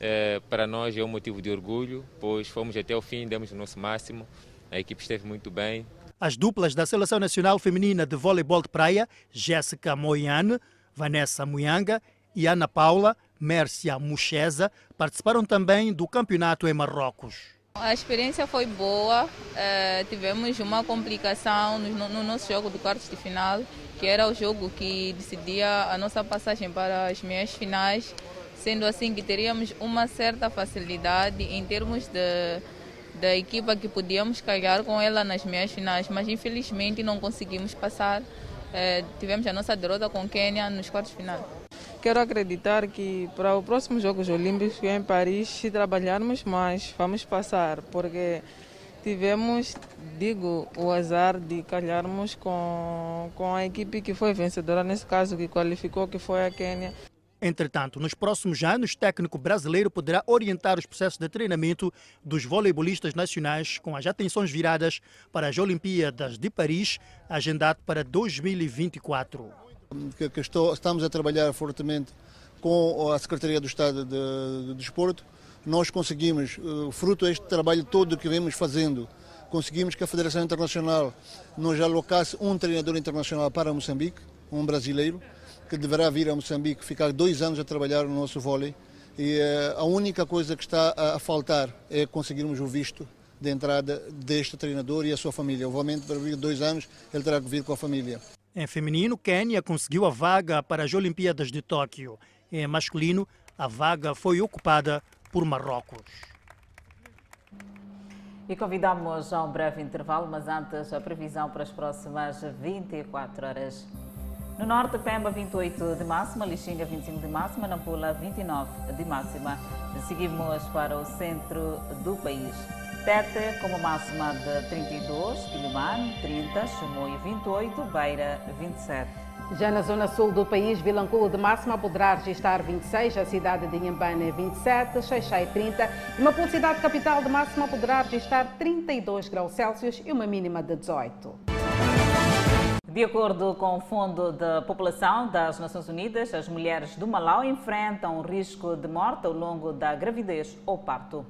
Speaker 53: é, para nós é um motivo de orgulho, pois fomos até o fim, demos o nosso máximo, a equipe esteve muito bem.
Speaker 52: As duplas da Seleção Nacional Feminina de Voleibol de Praia, Jéssica Moiane, Vanessa Muyanga e Ana Paula Mércia Mucheza, participaram também do campeonato em Marrocos.
Speaker 54: A experiência foi boa, uh, tivemos uma complicação no, no, nosso jogo do quartos de final, que era o jogo que decidia a nossa passagem para as meias finais, sendo assim que teríamos uma certa facilidade em termos de, da equipa que podíamos calhar com ela nas meias finais, mas infelizmente não conseguimos passar. Uh, tivemos a nossa derrota com o Quênia nos quartos final.
Speaker 49: Quero acreditar que para os próximos Jogos Olímpicos em Paris, se trabalharmos mais, vamos passar, porque tivemos, digo, o azar de calharmos com, com a equipe que foi vencedora, nesse caso, que qualificou, que foi a Quênia.
Speaker 52: Entretanto, nos próximos anos, o técnico brasileiro poderá orientar os processos de treinamento dos voleibolistas nacionais com as atenções viradas para as Olimpíadas de Paris, agendado para 2024
Speaker 55: que, que estou, estamos a trabalhar fortemente com a Secretaria do Estado de, de Desporto. Nós conseguimos, uh, fruto deste trabalho todo que vemos fazendo, conseguimos que a Federação Internacional nos alocasse um treinador internacional para Moçambique, um brasileiro, que deverá vir a Moçambique, ficar dois anos a trabalhar no nosso vôlei. E uh, a única coisa que está a faltar é conseguirmos o visto de entrada deste treinador e a sua família. Obviamente, para vir dois anos, ele terá que vir com a família.
Speaker 52: Em feminino, Quênia conseguiu a vaga para as Olimpíadas de Tóquio. Em masculino, a vaga foi ocupada por Marrocos.
Speaker 56: E convidamos a um breve intervalo, mas antes a previsão para as próximas 24 horas. No norte, Pemba 28 de máxima, Lixinga 25 de máxima, Nampula 29 de máxima. Seguimos para o centro do país. Tete como máxima de 32, Quilimane 30, Chimoio 28, Beira 27.
Speaker 2: Já na zona sul do país, Vilanculo de máxima poderá registrar 26, a cidade de Inhambane 27, Xeixai 30 e uma cidade capital de máxima poderá registrar 32 graus Celsius e uma mínima de 18.
Speaker 56: De acordo com o Fundo de População das Nações Unidas, as mulheres do Malau enfrentam risco de morte ao longo da gravidez ou parto.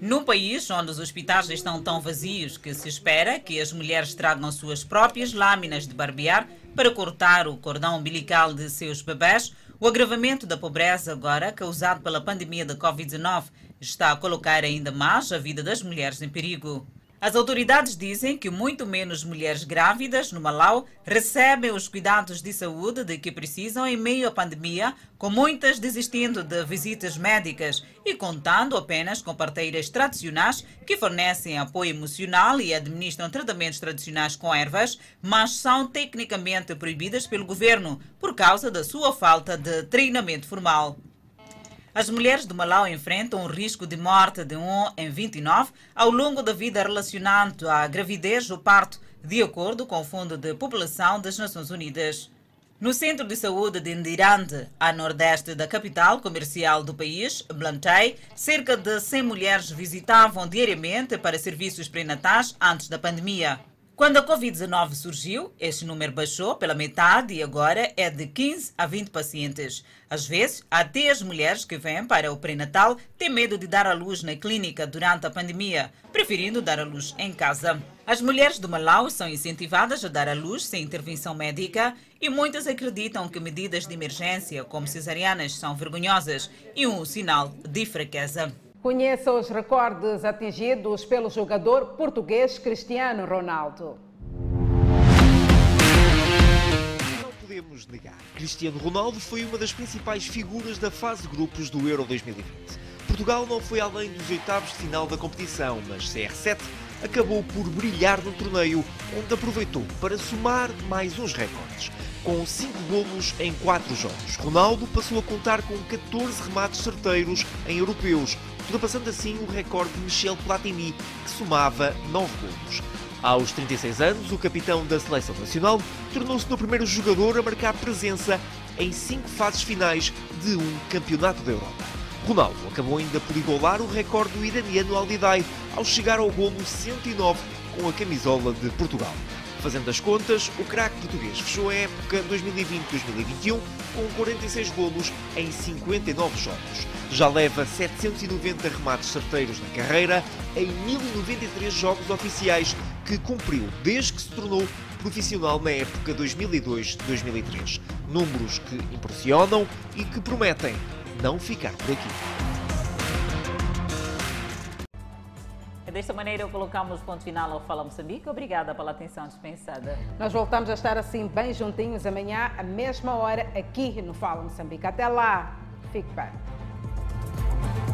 Speaker 1: Num país onde os hospitais estão tão vazios que se espera que as mulheres tragam suas próprias lâminas de barbear para cortar o cordão umbilical de seus bebés, o agravamento da pobreza agora causado pela pandemia da Covid-19 está a colocar ainda mais a vida das mulheres em perigo. As autoridades dizem que muito menos mulheres grávidas no Malau recebem os cuidados de saúde de que precisam em meio à pandemia, com muitas desistindo de visitas médicas e contando apenas com parteiras tradicionais que fornecem apoio emocional e administram tratamentos tradicionais com ervas, mas são tecnicamente proibidas pelo governo por causa da sua falta de treinamento formal. As mulheres do Malau enfrentam um risco de morte de 1 em 29 ao longo da vida relacionado à gravidez ou parto, de acordo com o Fundo de População das Nações Unidas. No Centro de Saúde de Ndirande, a nordeste da capital comercial do país, Blantyre, cerca de 100 mulheres visitavam diariamente para serviços pré-natais antes da pandemia. Quando a Covid-19 surgiu, este número baixou pela metade e agora é de 15 a 20 pacientes. Às vezes, até as mulheres que vêm para o pré-natal têm medo de dar à luz na clínica durante a pandemia, preferindo dar à luz em casa. As mulheres do Malau são incentivadas a dar à luz sem intervenção médica e muitas acreditam que medidas de emergência, como cesarianas, são vergonhosas e um sinal de fraqueza.
Speaker 2: Conheça os recordes atingidos pelo jogador português Cristiano Ronaldo.
Speaker 57: Não podemos negar, Cristiano Ronaldo foi uma das principais figuras da fase de grupos do Euro 2020. Portugal não foi além dos oitavos de final da competição, mas CR7 acabou por brilhar no torneio, onde aproveitou para somar mais uns recordes. Com 5 golos em 4 jogos, Ronaldo passou a contar com 14 remates certeiros em europeus, ultrapassando assim o recorde de Michel Platini, que somava 9 golos. Aos 36 anos, o capitão da seleção nacional tornou-se no primeiro jogador a marcar presença em cinco fases finais de um campeonato da Europa. Ronaldo acabou ainda por igualar o recorde do iraniano Aldidai ao chegar ao golo 109 com a camisola de Portugal. Fazendo as contas, o craque português fechou a época 2020-2021 com 46 golos em 59 jogos. Já leva 790 remates certeiros na carreira em 1093 jogos oficiais que cumpriu desde que se tornou profissional na época 2002-2003. Números que impressionam e que prometem não ficar por aqui.
Speaker 1: Desta maneira, colocamos ponto final ao Fala Moçambique. Obrigada pela atenção dispensada.
Speaker 2: Nós voltamos a estar assim, bem juntinhos, amanhã, à mesma hora, aqui no Fala Moçambique. Até lá, fique bem.